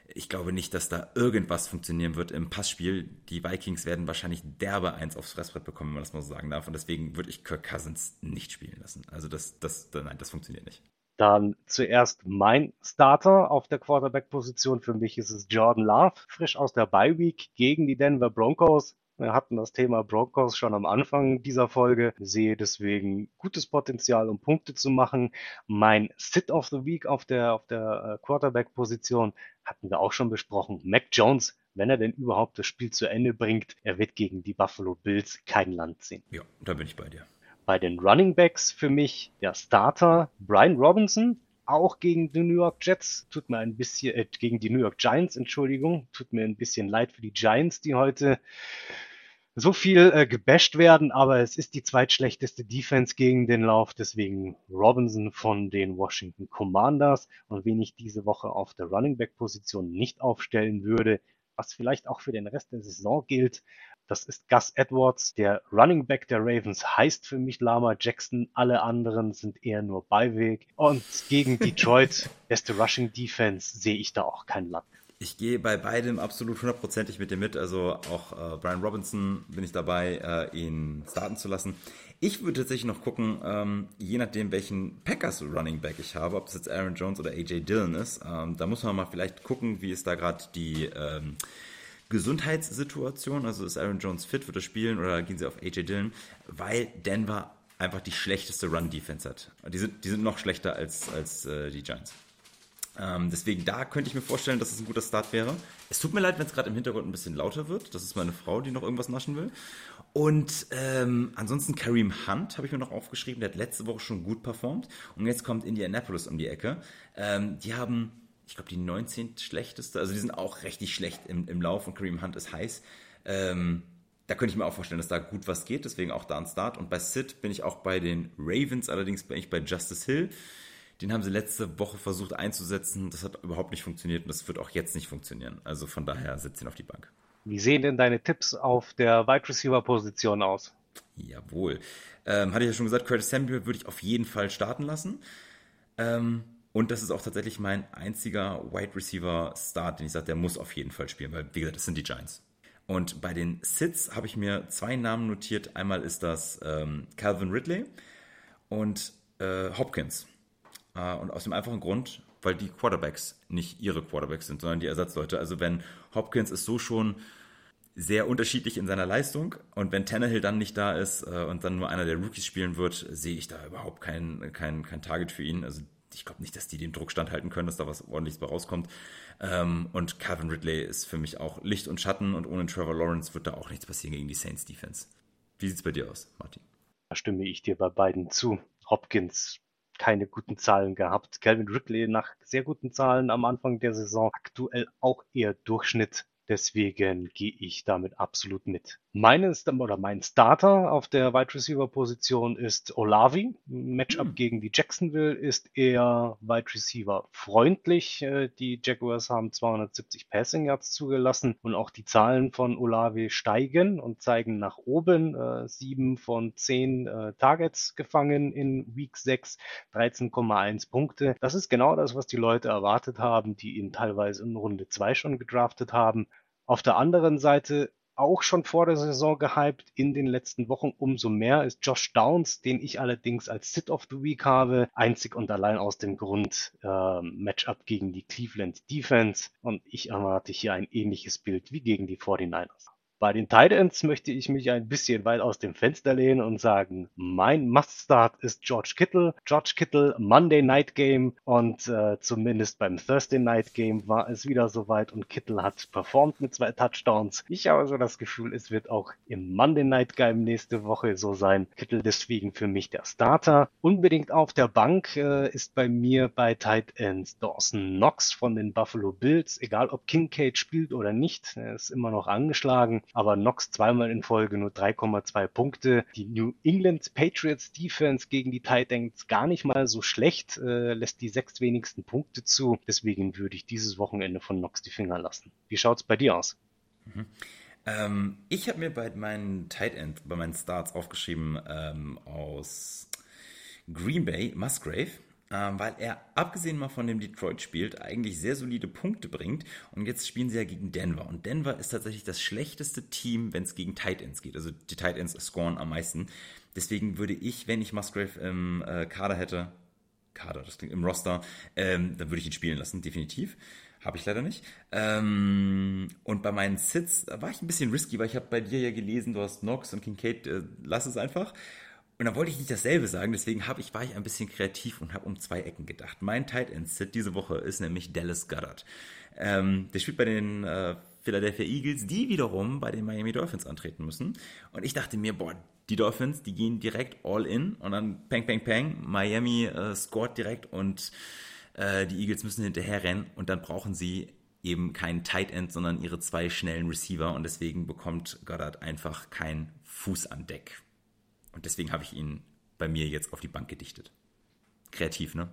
ich glaube nicht, dass da irgendwas funktionieren wird im Passspiel. Die Vikings werden wahrscheinlich derbe eins aufs Fressbrett bekommen, wenn man das mal so sagen darf. Und deswegen würde ich Kirk Cousins nicht spielen lassen. Also das, das, nein, das funktioniert nicht. Dann zuerst mein Starter auf der Quarterback-Position. Für mich ist es Jordan Love, frisch aus der Bye Week gegen die Denver Broncos. Wir hatten das Thema Broncos schon am Anfang dieser Folge. Sehe deswegen gutes Potenzial, um Punkte zu machen. Mein Sit of the Week auf der, auf der äh, Quarterback-Position hatten wir auch schon besprochen. Mac Jones wenn er denn überhaupt das Spiel zu Ende bringt, er wird gegen die Buffalo Bills kein Land sehen. Ja, da bin ich bei dir. Bei den Running Backs für mich der Starter Brian Robinson, auch gegen die New York Jets. Tut mir ein bisschen, äh, gegen die New York Giants, Entschuldigung. Tut mir ein bisschen leid für die Giants, die heute so viel äh, gebasht werden, aber es ist die zweitschlechteste Defense gegen den Lauf, deswegen Robinson von den Washington Commanders. Und wen ich diese Woche auf der Running Back Position nicht aufstellen würde, was vielleicht auch für den Rest der Saison gilt, das ist Gus Edwards. Der Running Back der Ravens heißt für mich Lama Jackson. Alle anderen sind eher nur Beiweg. Und gegen Detroit, beste Rushing Defense, sehe ich da auch kein Land. Ich gehe bei beidem absolut hundertprozentig mit dir mit. Also auch äh, Brian Robinson bin ich dabei, äh, ihn starten zu lassen. Ich würde tatsächlich noch gucken, ähm, je nachdem, welchen Packers Running Back ich habe, ob es jetzt Aaron Jones oder AJ Dillon ist. Ähm, da muss man mal vielleicht gucken, wie ist da gerade die ähm, Gesundheitssituation. Also ist Aaron Jones fit, wird er spielen oder gehen sie auf AJ Dillon? Weil Denver einfach die schlechteste Run-Defense hat. Die sind, die sind noch schlechter als, als äh, die Giants. Ähm, deswegen da könnte ich mir vorstellen, dass es ein guter Start wäre. Es tut mir leid, wenn es gerade im Hintergrund ein bisschen lauter wird. Das ist meine Frau, die noch irgendwas naschen will. Und ähm, ansonsten Kareem Hunt habe ich mir noch aufgeschrieben. Der hat letzte Woche schon gut performt. Und jetzt kommt Indianapolis um die Ecke. Ähm, die haben, ich glaube, die 19. schlechteste. Also die sind auch richtig schlecht im, im Lauf und Kareem Hunt ist heiß. Ähm, da könnte ich mir auch vorstellen, dass da gut was geht. Deswegen auch da ein Start. Und bei Sid bin ich auch bei den Ravens. Allerdings bin ich bei Justice Hill. Den haben sie letzte Woche versucht einzusetzen. Das hat überhaupt nicht funktioniert und das wird auch jetzt nicht funktionieren. Also von daher sitzt ihn auf die Bank. Wie sehen denn deine Tipps auf der Wide Receiver Position aus? Jawohl. Ähm, hatte ich ja schon gesagt, Curtis Samuel würde ich auf jeden Fall starten lassen. Ähm, und das ist auch tatsächlich mein einziger Wide Receiver Start, den ich sage, der muss auf jeden Fall spielen, weil, wie gesagt, das sind die Giants. Und bei den Sits habe ich mir zwei Namen notiert. Einmal ist das ähm, Calvin Ridley und äh, Hopkins. Äh, und aus dem einfachen Grund, weil die Quarterbacks nicht ihre Quarterbacks sind, sondern die Ersatzleute. Also wenn Hopkins ist so schon sehr unterschiedlich in seiner Leistung und wenn Tannehill dann nicht da ist äh, und dann nur einer der Rookies spielen wird, sehe ich da überhaupt kein, kein, kein Target für ihn. Also ich glaube nicht, dass die den Druck standhalten können, dass da was ordentliches bei rauskommt. Ähm, und Calvin Ridley ist für mich auch Licht und Schatten und ohne Trevor Lawrence wird da auch nichts passieren gegen die Saints Defense. Wie sieht es bei dir aus, Martin? Da stimme ich dir bei beiden zu. Hopkins keine guten Zahlen gehabt. Calvin Ridley nach sehr guten Zahlen am Anfang der Saison, aktuell auch eher Durchschnitt. Deswegen gehe ich damit absolut mit. Meine oder mein Starter auf der Wide Receiver Position ist Olavi. Matchup hm. gegen die Jacksonville ist eher Wide Receiver freundlich. Äh, die Jaguars haben 270 Passing Yards zugelassen und auch die Zahlen von Olavi steigen und zeigen nach oben. Äh, sieben von zehn äh, Targets gefangen in Week 6, 13,1 Punkte. Das ist genau das, was die Leute erwartet haben, die ihn teilweise in Runde 2 schon gedraftet haben. Auf der anderen Seite auch schon vor der Saison gehypt, in den letzten Wochen umso mehr ist Josh Downs, den ich allerdings als Sit of the Week habe, einzig und allein aus dem Grund äh, Matchup gegen die Cleveland Defense und ich erwarte hier ein ähnliches Bild wie gegen die 49ers. Bei den Titans möchte ich mich ein bisschen weit aus dem Fenster lehnen und sagen, mein Must-Start ist George Kittle. George Kittle, Monday Night Game und äh, zumindest beim Thursday Night Game war es wieder soweit und Kittle hat performt mit zwei Touchdowns. Ich habe so das Gefühl, es wird auch im Monday Night Game nächste Woche so sein. Kittle deswegen für mich der Starter. Unbedingt auf der Bank äh, ist bei mir bei Tight Ends Dawson Knox von den Buffalo Bills. Egal ob Kincaid spielt oder nicht, er ist immer noch angeschlagen aber Knox zweimal in Folge nur 3,2 Punkte. Die New England Patriots Defense gegen die Titans gar nicht mal so schlecht, äh, lässt die sechs wenigsten Punkte zu. Deswegen würde ich dieses Wochenende von Knox die Finger lassen. Wie schaut's bei dir aus? Mhm. Ähm, ich habe mir bei meinen Tight End, bei meinen Starts aufgeschrieben ähm, aus Green Bay Musgrave weil er, abgesehen mal von dem Detroit spielt, eigentlich sehr solide Punkte bringt. Und jetzt spielen sie ja gegen Denver. Und Denver ist tatsächlich das schlechteste Team, wenn es gegen Tight Ends geht. Also die Tight Ends scoren am meisten. Deswegen würde ich, wenn ich Musgrave im äh, Kader hätte, Kader, das klingt im Roster, ähm, dann würde ich ihn spielen lassen, definitiv. Habe ich leider nicht. Ähm, und bei meinen Sits war ich ein bisschen risky, weil ich habe bei dir ja gelesen, du hast Knox und Kincaid, äh, lass es einfach. Und dann wollte ich nicht dasselbe sagen, deswegen hab ich, war ich ein bisschen kreativ und habe um zwei Ecken gedacht. Mein Tight End Sit diese Woche ist nämlich Dallas Goddard. Ähm, der spielt bei den äh, Philadelphia Eagles, die wiederum bei den Miami Dolphins antreten müssen. Und ich dachte mir, boah, die Dolphins, die gehen direkt all in und dann peng, peng, peng. Miami äh, scored direkt und äh, die Eagles müssen hinterher rennen und dann brauchen sie eben keinen Tight End, sondern ihre zwei schnellen Receiver und deswegen bekommt Goddard einfach keinen Fuß an Deck. Und deswegen habe ich ihn bei mir jetzt auf die Bank gedichtet. Kreativ, ne?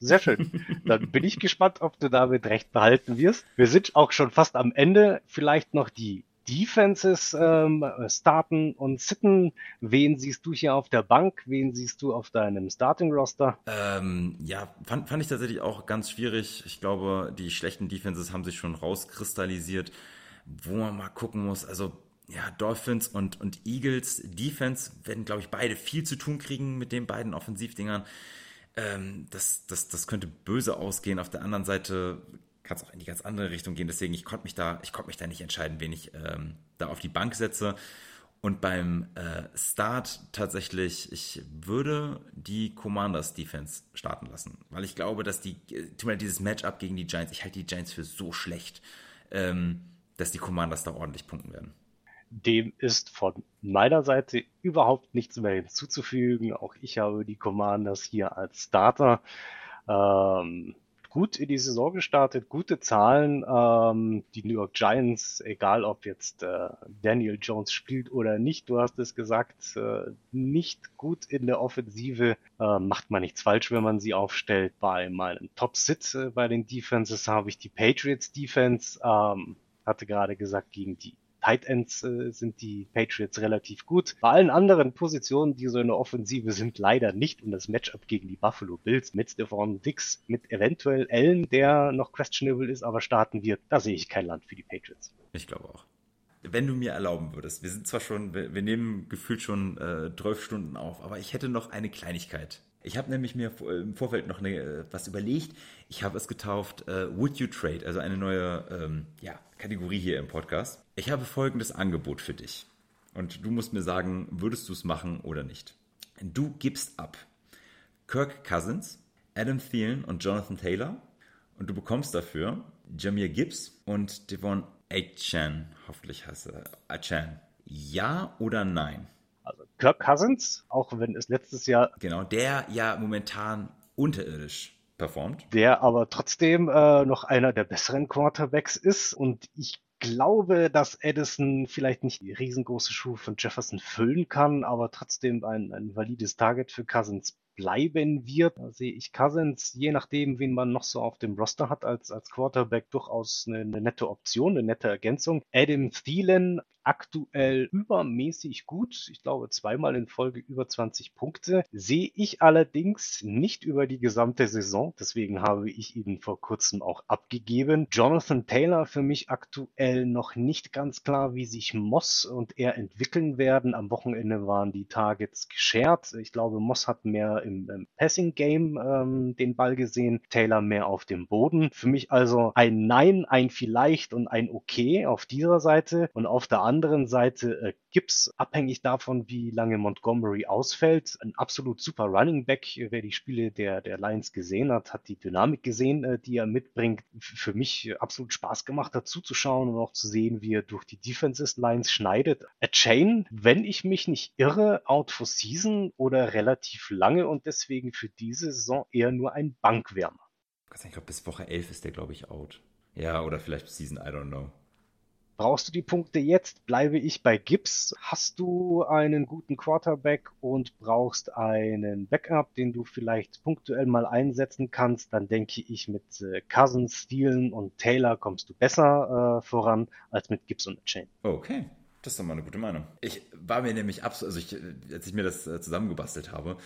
Sehr schön. Dann bin ich gespannt, ob du damit recht behalten wirst. Wir sind auch schon fast am Ende. Vielleicht noch die Defenses ähm, starten und sitten. Wen siehst du hier auf der Bank? Wen siehst du auf deinem Starting-Roster? Ähm, ja, fand, fand ich tatsächlich auch ganz schwierig. Ich glaube, die schlechten Defenses haben sich schon rauskristallisiert, wo man mal gucken muss. Also ja, Dolphins und, und Eagles Defense werden, glaube ich, beide viel zu tun kriegen mit den beiden Offensivdingern. Ähm, das, das, das könnte böse ausgehen. Auf der anderen Seite kann es auch in die ganz andere Richtung gehen. Deswegen, ich konnte mich da, ich konnte mich da nicht entscheiden, wen ich ähm, da auf die Bank setze. Und beim äh, Start tatsächlich, ich würde die Commanders Defense starten lassen, weil ich glaube, dass die, äh, dieses Matchup gegen die Giants, ich halte die Giants für so schlecht, ähm, dass die Commanders da ordentlich punkten werden. Dem ist von meiner Seite überhaupt nichts mehr hinzuzufügen. Auch ich habe die Commanders hier als Starter. Ähm, gut in die Saison gestartet, gute Zahlen. Ähm, die New York Giants, egal ob jetzt äh, Daniel Jones spielt oder nicht, du hast es gesagt, äh, nicht gut in der Offensive. Äh, macht man nichts falsch, wenn man sie aufstellt. Bei meinem Top-Sit äh, bei den Defenses habe ich die Patriots Defense. Ähm, hatte gerade gesagt, gegen die Tight Ends äh, sind die Patriots relativ gut. Bei allen anderen Positionen, die so in der Offensive sind, leider nicht. Und das Matchup gegen die Buffalo Bills mit Stephon Dix, mit eventuell Allen, der noch questionable ist, aber starten wird, da sehe ich kein Land für die Patriots. Ich glaube auch. Wenn du mir erlauben würdest, wir sind zwar schon, wir, wir nehmen gefühlt schon äh, 12 Stunden auf, aber ich hätte noch eine Kleinigkeit ich habe nämlich mir im Vorfeld noch eine, äh, was überlegt. Ich habe es getauft äh, Would You Trade, also eine neue ähm, ja, Kategorie hier im Podcast. Ich habe folgendes Angebot für dich. Und du musst mir sagen, würdest du es machen oder nicht. Du gibst ab Kirk Cousins, Adam Thielen und Jonathan Taylor und du bekommst dafür Jamir Gibbs und Devon Achan. Hoffentlich heißt er Achan. Ja oder nein? Also Kirk Cousins, auch wenn es letztes Jahr. Genau, der ja momentan unterirdisch performt. Der aber trotzdem äh, noch einer der besseren Quarterbacks ist. Und ich glaube, dass Edison vielleicht nicht die riesengroße Schuhe von Jefferson füllen kann, aber trotzdem ein, ein valides Target für Cousins bleiben wird. Da sehe ich Cousins, je nachdem, wen man noch so auf dem Roster hat, als, als Quarterback durchaus eine, eine nette Option, eine nette Ergänzung. Adam Thielen aktuell übermäßig gut. Ich glaube, zweimal in Folge über 20 Punkte. Sehe ich allerdings nicht über die gesamte Saison. Deswegen habe ich ihn vor kurzem auch abgegeben. Jonathan Taylor für mich aktuell noch nicht ganz klar, wie sich Moss und er entwickeln werden. Am Wochenende waren die Targets geshared. Ich glaube, Moss hat mehr im, im Passing Game ähm, den Ball gesehen, Taylor mehr auf dem Boden. Für mich also ein Nein, ein Vielleicht und ein Okay auf dieser Seite und auf der anderen Seite äh, Gibbs, abhängig davon, wie lange Montgomery ausfällt, ein absolut super Running Back. Wer die Spiele der, der Lions gesehen hat, hat die Dynamik gesehen, äh, die er mitbringt. Für mich absolut Spaß gemacht, dazu zu schauen und auch zu sehen, wie er durch die Defenses Lines schneidet. A Chain, wenn ich mich nicht irre, out for season oder relativ lange und deswegen für diese Saison eher nur ein Bankwärmer. Ich glaube, bis Woche 11 ist der, glaube ich, out. Ja, oder vielleicht Season, I don't know. Brauchst du die Punkte jetzt, bleibe ich bei Gibbs. Hast du einen guten Quarterback und brauchst einen Backup, den du vielleicht punktuell mal einsetzen kannst, dann denke ich, mit äh, Cousins, Steelen und Taylor kommst du besser äh, voran als mit Gibbs und Chain. Okay. Das ist doch mal eine gute Meinung. Ich war mir nämlich absolut, also ich, als ich mir das äh, zusammengebastelt habe,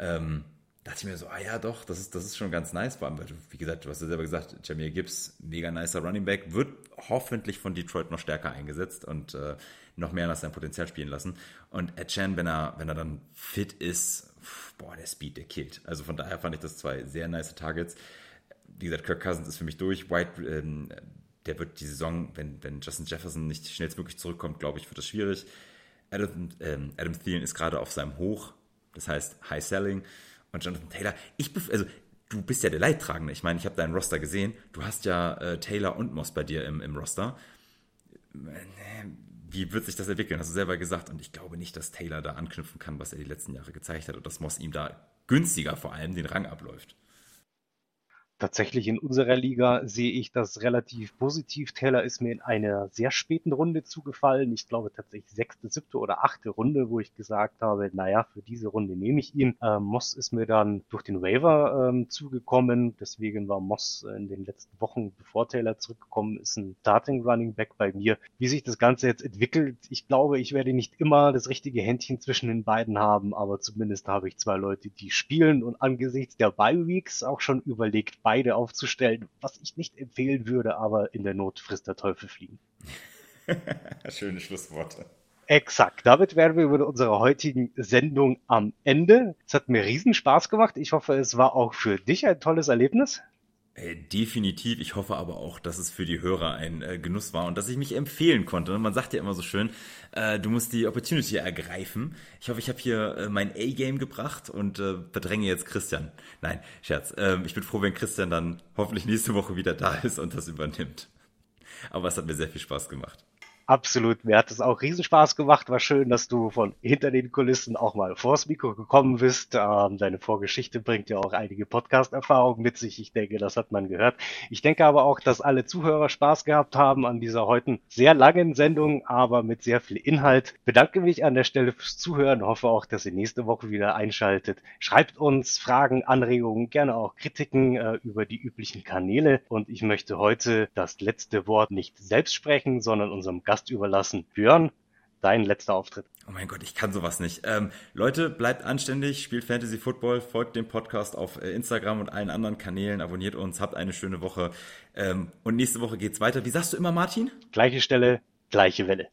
ähm, dachte ich mir so, ah ja, doch, das ist, das ist schon ganz nice. Vor wie gesagt, du hast ja selber gesagt, Jamir Gibbs, mega nicer Running Back, wird hoffentlich von Detroit noch stärker eingesetzt und äh, noch mehr nach seinem Potenzial spielen lassen. Und Ed wenn er, wenn er dann fit ist, boah, der Speed, der killt. Also von daher fand ich das zwei sehr nice Targets. wie gesagt, Kirk Cousins ist für mich durch. White, ähm, der wird die Saison, wenn, wenn Justin Jefferson nicht schnellstmöglich zurückkommt, glaube ich, wird das schwierig. Adam, ähm, Adam Thielen ist gerade auf seinem Hoch, das heißt High Selling. Und Jonathan Taylor, ich, also du bist ja der Leidtragende. Ich meine, ich habe deinen Roster gesehen. Du hast ja äh, Taylor und Moss bei dir im, im Roster. Äh, wie wird sich das entwickeln? Hast du selber gesagt. Und ich glaube nicht, dass Taylor da anknüpfen kann, was er die letzten Jahre gezeigt hat und dass Moss ihm da günstiger vor allem den Rang abläuft. Tatsächlich in unserer Liga sehe ich das relativ positiv. Taylor ist mir in einer sehr späten Runde zugefallen. Ich glaube tatsächlich sechste, siebte oder achte Runde, wo ich gesagt habe, naja, für diese Runde nehme ich ihn. Ähm, Moss ist mir dann durch den Waiver ähm, zugekommen. Deswegen war Moss in den letzten Wochen, bevor Taylor zurückgekommen ist, ein Starting Running Back bei mir. Wie sich das Ganze jetzt entwickelt, ich glaube, ich werde nicht immer das richtige Händchen zwischen den beiden haben, aber zumindest habe ich zwei Leute, die spielen und angesichts der Bye Weeks auch schon überlegt, beide aufzustellen, was ich nicht empfehlen würde, aber in der Not frisst der Teufel fliegen. Schöne Schlussworte. Exakt. Damit wären wir über unsere heutigen Sendung am Ende. Es hat mir riesen Spaß gemacht. Ich hoffe, es war auch für dich ein tolles Erlebnis. Äh, definitiv. Ich hoffe aber auch, dass es für die Hörer ein äh, Genuss war und dass ich mich empfehlen konnte. Man sagt ja immer so schön, äh, du musst die Opportunity ergreifen. Ich hoffe, ich habe hier äh, mein A-Game gebracht und äh, verdränge jetzt Christian. Nein, Scherz. Ähm, ich bin froh, wenn Christian dann hoffentlich nächste Woche wieder da ist und das übernimmt. Aber es hat mir sehr viel Spaß gemacht. Absolut, mir hat es auch Riesenspaß gemacht. War schön, dass du von hinter den Kulissen auch mal vors Mikro gekommen bist. Ähm, deine Vorgeschichte bringt ja auch einige Podcast-Erfahrungen mit sich. Ich denke, das hat man gehört. Ich denke aber auch, dass alle Zuhörer Spaß gehabt haben an dieser heute sehr langen Sendung, aber mit sehr viel Inhalt. Bedanke mich an der Stelle fürs Zuhören. Hoffe auch, dass ihr nächste Woche wieder einschaltet. Schreibt uns Fragen, Anregungen, gerne auch Kritiken äh, über die üblichen Kanäle. Und ich möchte heute das letzte Wort nicht selbst sprechen, sondern unserem Gast Gast überlassen. Björn, dein letzter Auftritt. Oh mein Gott, ich kann sowas nicht. Ähm, Leute, bleibt anständig, spielt Fantasy Football, folgt dem Podcast auf äh, Instagram und allen anderen Kanälen, abonniert uns, habt eine schöne Woche. Ähm, und nächste Woche geht's weiter. Wie sagst du immer, Martin? Gleiche Stelle, gleiche Welle.